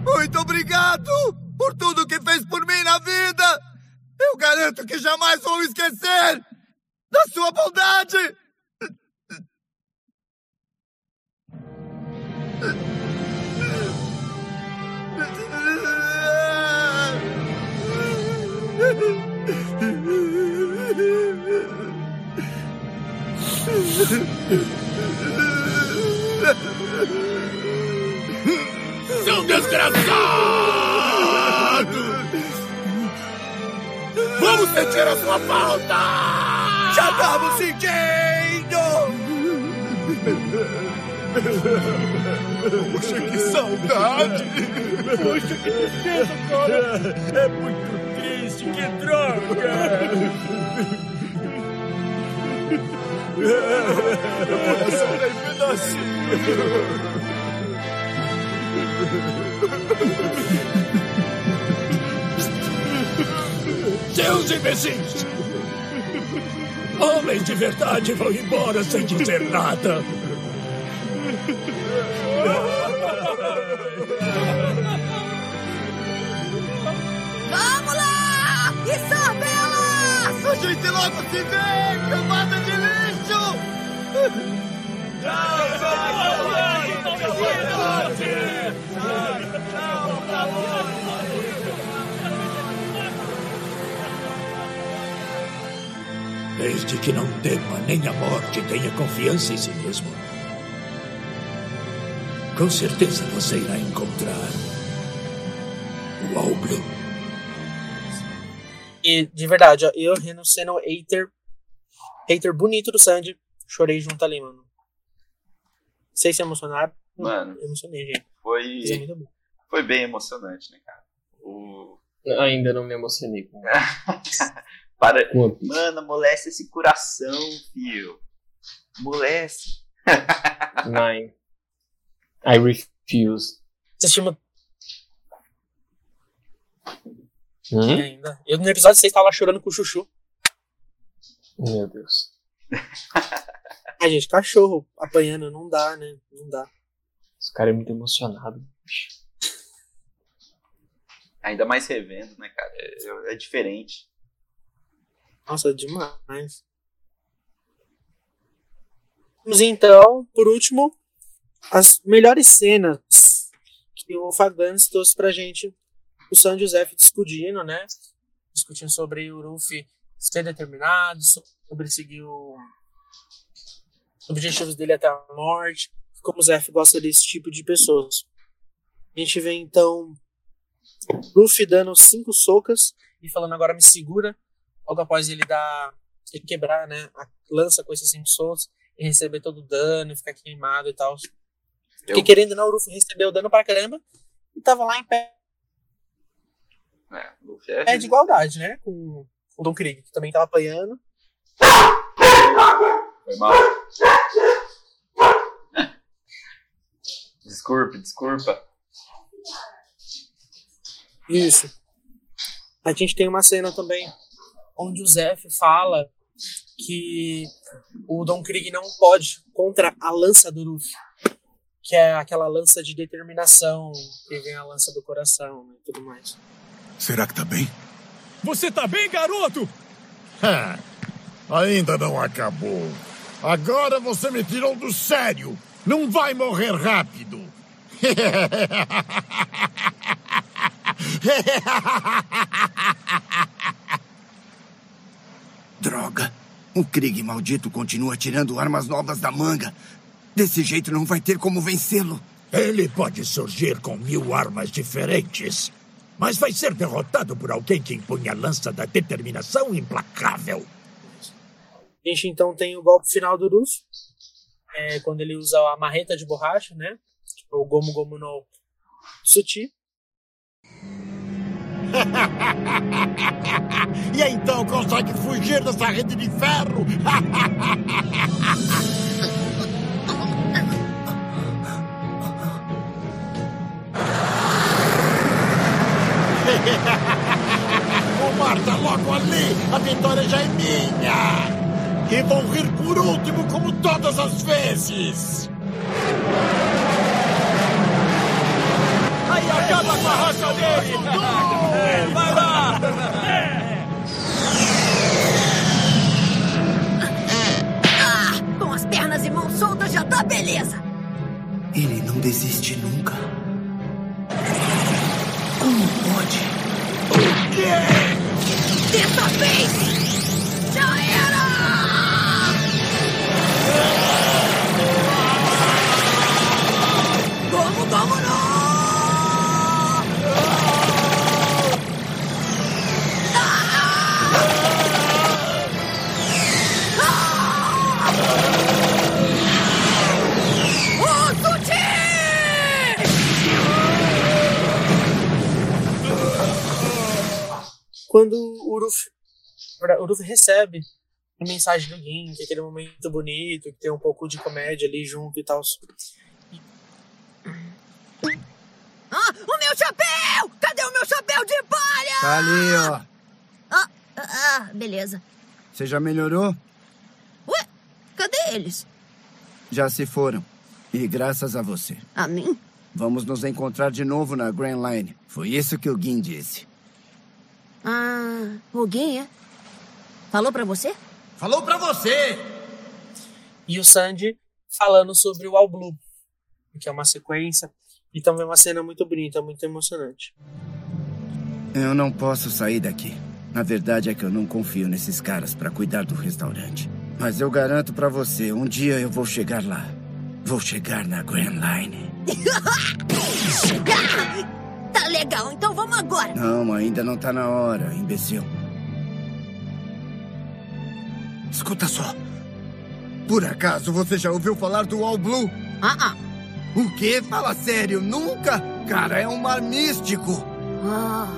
Muito obrigado por tudo que fez por mim na vida! Eu garanto que jamais vou esquecer da sua bondade! Seu desgraçado! Vamos sentir a sua falta! Já estamos sentindo! Poxa, que saudade! Poxa, que tristeza, cara! É muito triste, que droga! Meu coração tá em pedacinho! Seus imbecis! Homens de verdade vão embora sem dizer nada. Vamos lá! Isabelas! A gente logo se vê, camada de lixo! Desde que não tema nem a morte, tenha confiança em si mesmo. Com certeza você irá encontrar o All Blue. E, de verdade, ó, eu Reno sendo hater, hater bonito do Sandy, chorei junto ali, mano. Sei se emocionar. Mano. Emocionei, gente. Foi, Mas é muito bom. foi bem emocionante, né, cara? O... Ainda não me emocionei com Para. Mano, amolece esse coração, fio. Amolece. Nine. I refuse. Você chama. Hum? Ainda. Eu no episódio 6 tava lá chorando com o Chuchu. Meu Deus. A gente, cachorro apanhando, não dá, né? Não dá. Esse cara é muito emocionado. Ainda mais revendo, né, cara? É, é diferente. Nossa, é demais. Vamos então, por último, as melhores cenas que o Fagans trouxe pra gente. O San Josef discutindo, né? Discutindo sobre o Ruffy ser determinado, sobre seguir o objetivos dele até a morte, como o Zef gosta desse tipo de pessoas. A gente vê então Luffy dando cinco socas e falando agora me segura, logo após ele dar ele quebrar, né, a lança com esses cinco socos e receber todo o dano, ficar queimado e tal. Eu... Porque querendo não, o Luffy recebeu dano pra caramba e tava lá em pé. É, Luffy é... é de igualdade, né, com o Don Krieg, que também tava apanhando. Foi mal. Desculpe, desculpa. Isso. A gente tem uma cena também onde o Zef fala que o Don Krieg não pode contra a lança do Luffy, que é aquela lança de determinação, que vem a lança do coração né, e tudo mais. Será que tá bem? Você tá bem, garoto? ainda não acabou. Agora você me tirou do sério. Não vai morrer rápido. Droga. O Krieg maldito continua tirando armas novas da manga. Desse jeito não vai ter como vencê-lo. Ele pode surgir com mil armas diferentes, mas vai ser derrotado por alguém que impõe a lança da determinação implacável. A gente então tem o golpe final do Ruff, é, quando ele usa a marreta de borracha, né? Tipo, o Gomu Gomu no Suti. e então consegue fugir dessa rede de ferro? o mar tá logo ali! A vitória já é minha! E vão rir por último, como todas as vezes! Aí acaba com a raça dele! Vai lá! Ah, com as pernas e mãos soltas já tá beleza! Ele não desiste nunca. Pode? O quê? Dessa vez! Já era! Quando o Uruf, o Uruf recebe a mensagem do Gin, que é aquele momento bonito, que tem um pouco de comédia ali junto e tal. Ah, o meu chapéu! Cadê o meu chapéu de palha? Tá ali, ó. Ah, ah, beleza. Você já melhorou? Ué, cadê eles? Já se foram. E graças a você. A mim? Vamos nos encontrar de novo na Grand Line. Foi isso que o Gin disse. Ah, o Gin, é? Falou pra você? Falou pra você! E o Sandy falando sobre o All Blue, que é uma sequência e também uma cena muito bonita, muito emocionante. Eu não posso sair daqui. Na verdade é que eu não confio nesses caras para cuidar do restaurante. Mas eu garanto para você, um dia eu vou chegar lá. Vou chegar na Grand Line. tá legal, então vamos agora. Não, ainda não tá na hora, imbecil. Escuta só. Por acaso você já ouviu falar do All Blue? Ah, ah. O quê? Fala sério, nunca? Cara, é um mar místico. Ah.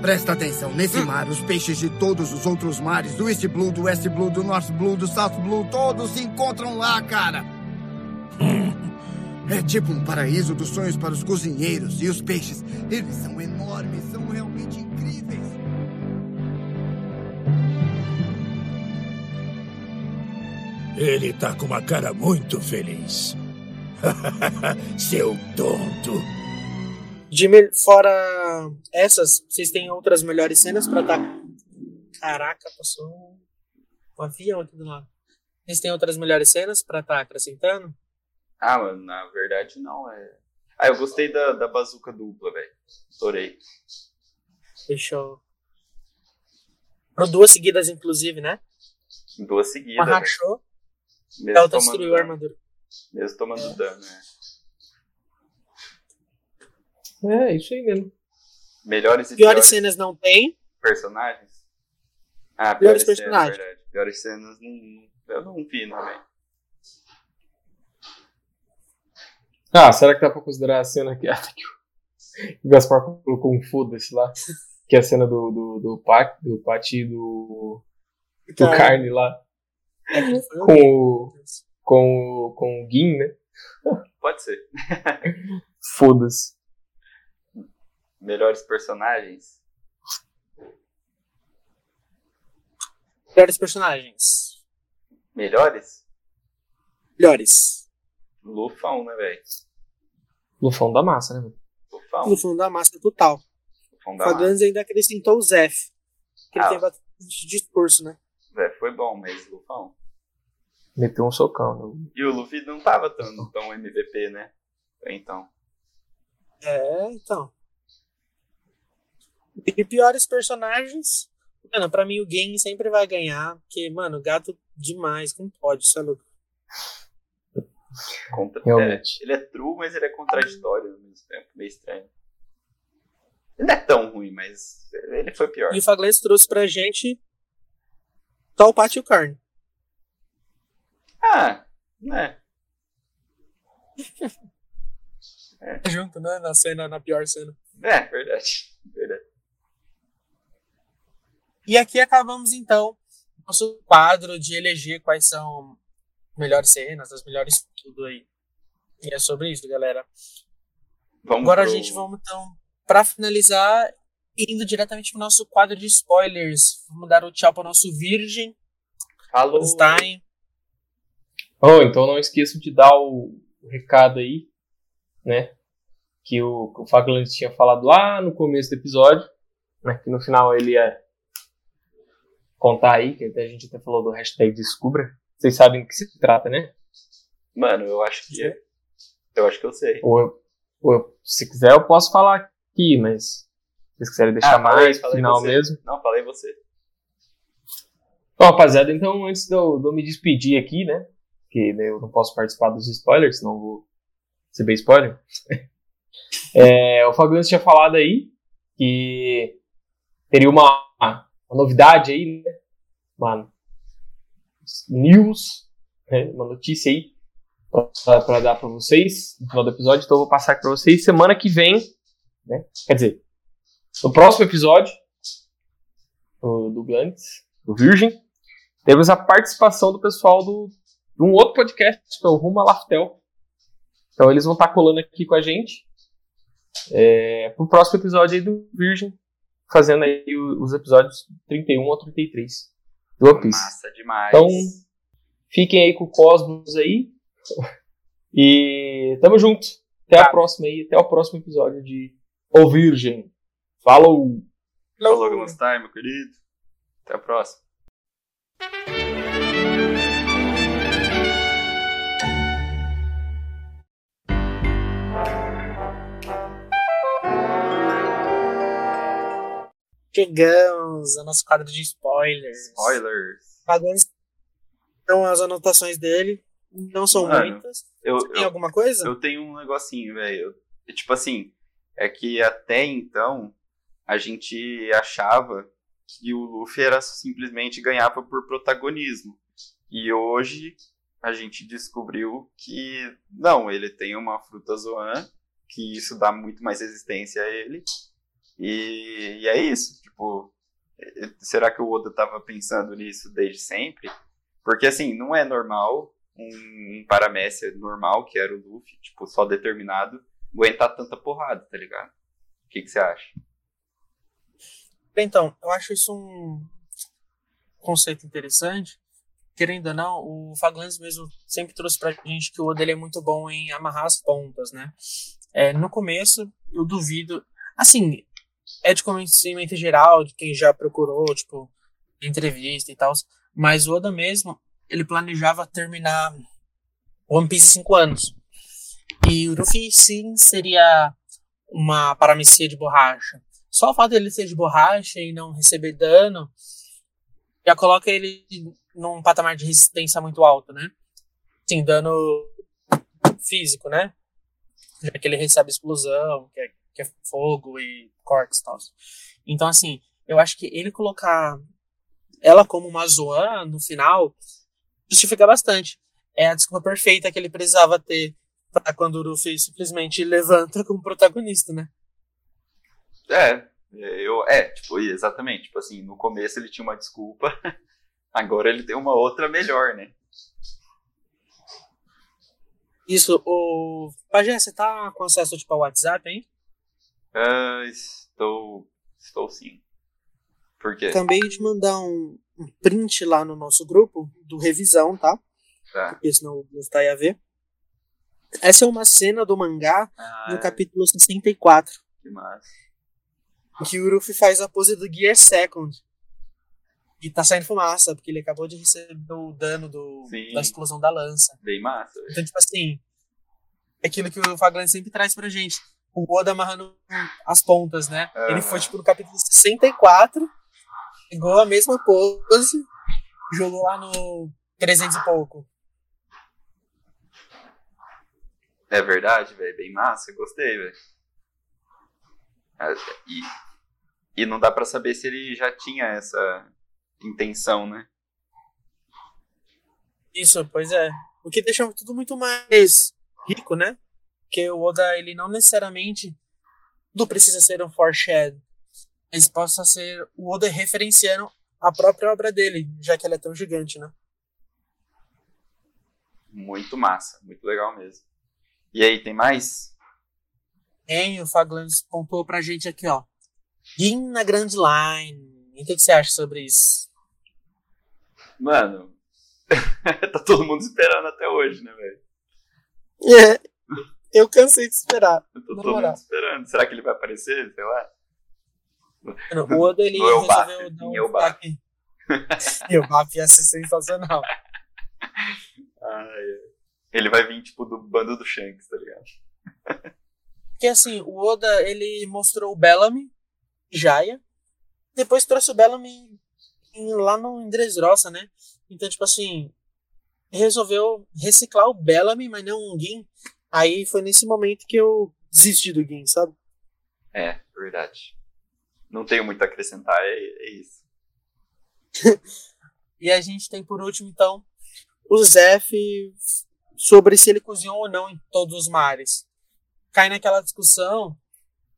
Presta atenção, nesse mar, os peixes de todos os outros mares, do East Blue, do West Blue, do North Blue, do South Blue, todos se encontram lá, cara. É tipo um paraíso dos sonhos para os cozinheiros. E os peixes, eles são enormes, são realmente incríveis. Ele tá com uma cara muito feliz. Seu tonto. De fora essas, vocês têm outras melhores cenas pra estar. Tá... Caraca, passou um avião aqui do lado. Vocês têm outras melhores cenas pra estar tá acrescentando? Ah, mano, na verdade não. É... Ah, eu gostei da, da bazuca dupla, velho. Adorei. Fechou. Foram duas seguidas, inclusive, né? Duas seguidas. Uma rachou. Mesmo a outra destruiu a armadura. Mesmo tomando é. dano, né? É, isso aí mesmo. Melhores e piores, piores cenas não tem. Personagens? Ah, piores, piores personagens. Cenas, verdade. Piores cenas não, eu não vi também. Ah, será que dá pra considerar a cena que, que o Gaspar colocou um foda-se lá? Que é a cena do, do, do, Pat, do Pati do, do Carne lá. É com o, com, o, com o Gin, né? Pode ser. Foda-se. Melhores personagens? Melhores personagens. Melhores? Melhores. Lufão, né, velho? Lufão da massa, né, mano? Lufão. Lufão da massa total. Lufão da Fagans massa. ainda acrescentou o Zef. Que ah, ele tem bastante discurso, né? Zef foi bom, mas Lufão. Meteu um socão. Né? E o Luffy não tava tão, tão MVP, né? Então. É, então. E piores personagens. Mano, pra mim o game sempre vai ganhar. Porque, mano, gato demais. Como pode? Isso é louco. Contra... Realmente. É, ele é true, mas ele é contraditório ao mesmo tempo. Meio estranho. Ele não é tão ruim, mas ele foi pior. E o Fagles trouxe pra gente pátio e o carne. Ah, né. é. Junto, né? Na cena, na pior cena. É, verdade. Verdade. E aqui acabamos então nosso quadro de eleger quais são melhores cenas, as melhores tudo aí. E é sobre isso, galera. Vamos Agora pro... a gente vamos então para finalizar indo diretamente pro nosso quadro de spoilers. Vamos dar o tchau pro nosso virgem. Falou. Stein. Oh, então não esqueçam de dar o, o recado aí, né? Que o, o Fagland tinha falado lá no começo do episódio, né? Que no final ele ia contar aí, que a gente até falou do hashtag Descubra. Vocês sabem do que se trata, né? Mano, eu acho que é. Eu acho que eu sei. Ou, ou se quiser eu posso falar aqui, mas se vocês quiserem deixar ah, mais no final você. mesmo. Não, falei você. Bom, rapaziada, então antes de eu, de eu me despedir aqui, né? porque eu não posso participar dos spoilers, senão vou ser bem spoiler. é, o Fabiano tinha falado aí que teria uma, uma novidade aí, né? Uma news, né? uma notícia aí para dar para vocês no final do episódio. Então eu vou passar para vocês semana que vem, né? Quer dizer, no próximo episódio do, do do Virgem, temos a participação do pessoal do de um outro podcast, que é o Rumo a Laftel. Então eles vão estar tá colando aqui com a gente é, pro próximo episódio aí do Virgem, fazendo aí os episódios 31 ou 33 Piece. Massa demais. Então, fiquem aí com o Cosmos aí. E tamo junto. Até tá. a próxima aí, até o próximo episódio de O Virgem. Falou! Falou, Glastar, meu querido. Até a próxima. Chegamos ao nosso quadro de spoilers. Spoilers. Pagando então as anotações dele. Não são Mano, muitas. Eu, tem eu, alguma coisa? Eu tenho um negocinho, velho. Tipo assim, é que até então a gente achava que o Luffy era simplesmente ganhava por protagonismo. E hoje a gente descobriu que não, ele tem uma fruta zoan, que isso dá muito mais resistência a ele E, e é isso, tipo, será que o Oda tava pensando nisso desde sempre? Porque assim, não é normal um, um paramécia normal, que era o Luffy, tipo, só determinado, aguentar tanta porrada, tá ligado? O que, você acha? Então, eu acho isso um conceito interessante. Querendo ou não, o Faglands mesmo sempre trouxe pra gente que o Oda é muito bom em amarrar as pontas, né? É, no começo, eu duvido. Assim, é de conhecimento geral, de quem já procurou, tipo, entrevista e tal. Mas o Oda mesmo, ele planejava terminar One Piece em 5 anos. E o Luffy, sim, seria uma paramecia de borracha. Só o fato dele ser de borracha e não receber dano já coloca ele num patamar de resistência muito alto, né? Sim, dano físico, né? Já que ele recebe explosão, que é, que é fogo e cortes e tal. Então, assim, eu acho que ele colocar ela como uma Zoan no final justifica bastante. É a desculpa perfeita que ele precisava ter para quando o Luffy simplesmente levanta como protagonista, né? É, eu, é, tipo, exatamente. Tipo assim, no começo ele tinha uma desculpa, agora ele tem uma outra melhor, né? Isso, o. Pajé, você tá com acesso tipo ao WhatsApp, hein? Uh, estou. Estou sim. Por quê? Acabei de mandar um, um print lá no nosso grupo do revisão, tá? Tá. Porque senão não está aí a ver. Essa é uma cena do mangá Ah, no capítulo 64. que massa. Que o Luffy faz a pose do Gear Second. E tá saindo fumaça, porque ele acabou de receber o dano do, Sim. da explosão da lança. Bem massa. Então, tipo assim, é aquilo que o Faglan sempre traz pra gente. O Oda amarrando as pontas, né? Ele foi, tipo, no capítulo 64, pegou a mesma pose, jogou lá no 300 e pouco. É verdade, velho. Bem massa. Gostei, velho. E, e não dá pra saber se ele já tinha essa intenção, né? Isso, pois é. O que deixa tudo muito mais rico, né? Porque o Oda, ele não necessariamente não precisa ser um foreshadow. Mas possa ser o Oda referenciando a própria obra dele, já que ela é tão gigante, né? Muito massa. Muito legal mesmo. E aí, tem mais? Hein, o Faglands pontuou pra gente aqui, ó. Gin na Grand Line. E o que, que você acha sobre isso? Mano, tá todo mundo esperando até hoje, né, velho? É, eu cansei de esperar. Tá Na todo mundo esperando. Será que ele vai aparecer? Sei lá. O Oda, ele resolveu dar um destaque. E o Baf ia ser sensacional. Ai, ele vai vir, tipo, do bando do Shanks, tá ligado? Porque assim, o Oda, ele mostrou o Bellamy, Jaya, depois trouxe o Bellamy em- lá no Dressrosa, né? Então, tipo assim, resolveu reciclar o Bellamy, mas não o Gin. Aí foi nesse momento que eu desisti do Gin, sabe? É, verdade. Não tenho muito a acrescentar, é, é isso. E a gente tem por último, então, o Zef sobre se ele cozinhou ou não em todos os mares. Cai naquela discussão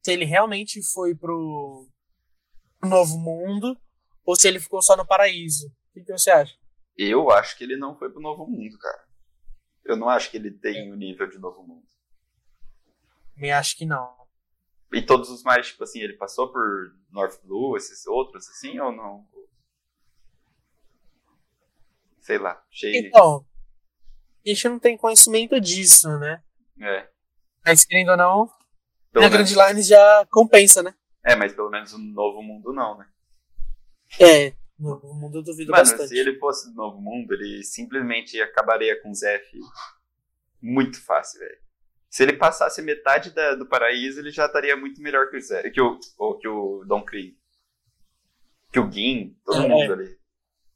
se ele realmente foi pro novo mundo ou se ele ficou só no paraíso. O que, que você acha? Eu acho que ele não foi pro Novo Mundo, cara. Eu não acho que ele tem o nível de Novo Mundo. Me acho que não. E todos os mares, tipo assim, ele passou por North Blue, esses outros, assim, ou não? Sei lá, achei. Então, a gente não tem conhecimento disso, né? É. Mas querendo ou não, Pelo na menos- Grand Line já compensa, né? É, mas pelo menos o Novo Mundo não, né? É, no mundo eu duvido Mano, bastante. se ele fosse do Novo Mundo, ele simplesmente acabaria com o Zef muito fácil, velho. Se ele passasse metade da- do paraíso, ele já estaria muito melhor que o Zé, que o, ou que o Don Krieg. Que o Gin, todo É. mundo ali.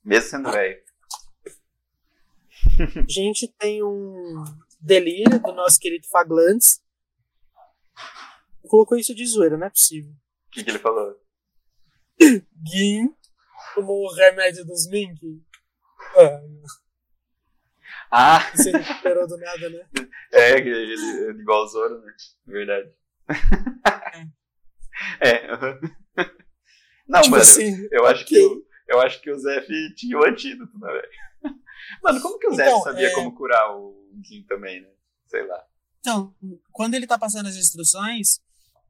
Mesmo sendo velho. A gente tem um delírio do nosso querido Faglantes. Colocou isso de zoeira, não é possível. O que, que ele falou? Gin como o remédio dos Mink. Ah, Ah, você recuperou do nada, né? é, ele, ele igual o Zoro, né? Verdade. É. Não, tipo mano, assim, eu acho okay. que o, eu acho que o Zef tinha o antídoto, né, velho? Mano, como que o Zef então, sabia é... como curar o Kim também, né? Sei lá. Então, quando ele tá passando as instruções,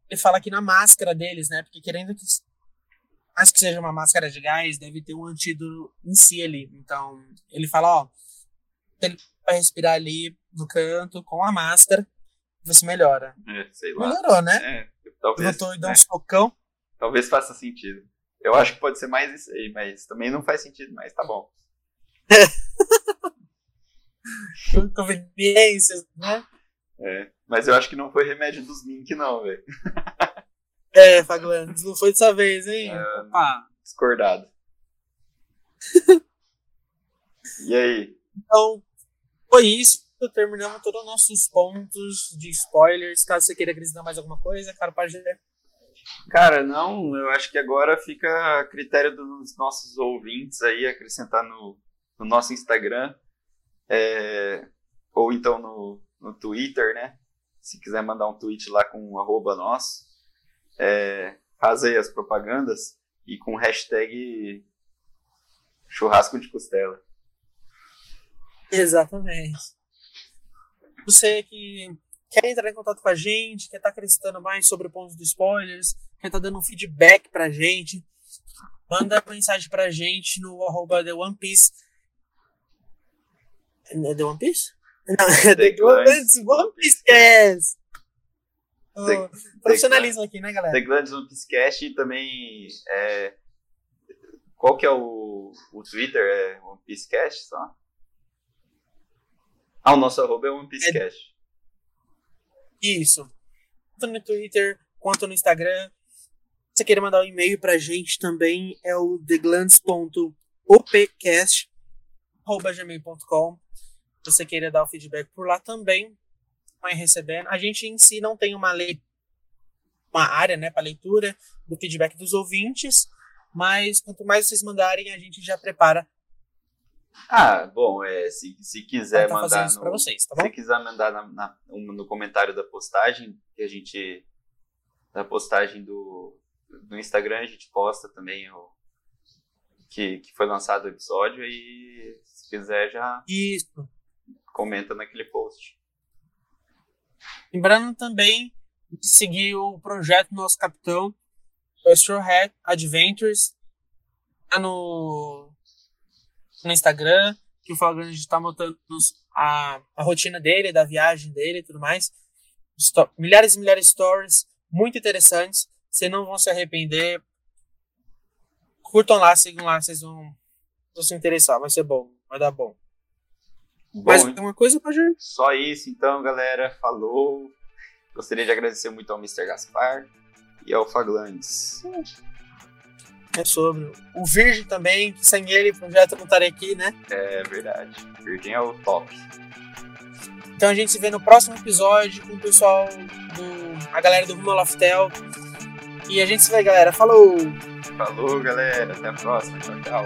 ele fala que na máscara deles, né? Porque querendo que mais que seja uma máscara de gás, deve ter um antídoto em si ali. Então, ele fala, ó, ele vai respirar ali no canto com a máscara, você melhora. É, sei lá. Melhorou, né? É, talvez. Levantou e deu né? um socão. Talvez faça sentido. Eu acho que pode ser mais isso aí, mas também não faz sentido, mas tá bom. Conveniências, né? É, mas eu acho que não foi remédio dos Mink, não, velho. É, Faglandes, não foi dessa vez, hein? É, Opa. Discordado. e aí? Então, foi isso. Terminamos todos os nossos pontos de spoilers. Caso você queira acrescentar mais alguma coisa, cara, pode ler. Cara, não, eu acho que agora fica a critério dos nossos ouvintes aí acrescentar no, no nosso Instagram, é, ou então no, no Twitter, né? Se quiser mandar um tweet lá com um arroba nosso, é, as propagandas e com hashtag churrasco de costela. Exatamente. Você que quer entrar em contato com a gente, quer estar tá acrescentando mais sobre o ponto dos spoilers, quer estar tá dando um feedback pra gente, manda mensagem pra gente no arroba The One Piece. É The One Piece? Não, é The, The One Piece Cast. The, profissionalismo aqui, né, galera? The Glands One Piece Cast e também. É, qual que é o, o Twitter? É One Piece Cast só? Ah, o nosso arroba é One Piece é, Cast. Isso. Tanto no Twitter quanto no Instagram. Se você querer mandar um e-mail pra gente também é o theglands.opcast.gmail.com Se você querer dar o feedback por lá também, vai recebendo. A gente em si não tem uma lei, uma área, né, para leitura do feedback dos ouvintes, mas quanto mais vocês mandarem, a gente já prepara. Ah, bom, é, se, se quiser tá mandar no, vocês, tá se quiser mandar na, na, no comentário da postagem que a gente da postagem do, do Instagram a gente posta também o que, que foi lançado o episódio e se quiser já Isso. comenta naquele post. Lembrando também de seguir o projeto nosso capitão, o Hat Adventures, tá no, no Instagram, que o Flagrante está montando a, a rotina dele, da viagem dele e tudo mais. Sto milhares e milhares de stories muito interessantes. Vocês não vão se arrepender. Curtam lá, sigam lá, vocês vão, vão se interessar. Vai ser bom, vai dar bom. Bom, Mais alguma coisa, Pajor? Só isso então, galera. Falou. Gostaria de agradecer muito ao Mr. Gaspar e ao Faglandes. É sobre. O Virgem também, que sem ele o projeto não estaria aqui, né? É verdade. Virgem é o top. Então a gente se vê no próximo episódio com o pessoal do. a galera do Rumo Loftel. E a gente se vê, galera. Falou! Falou, galera. Até a próxima. Tchau, tchau.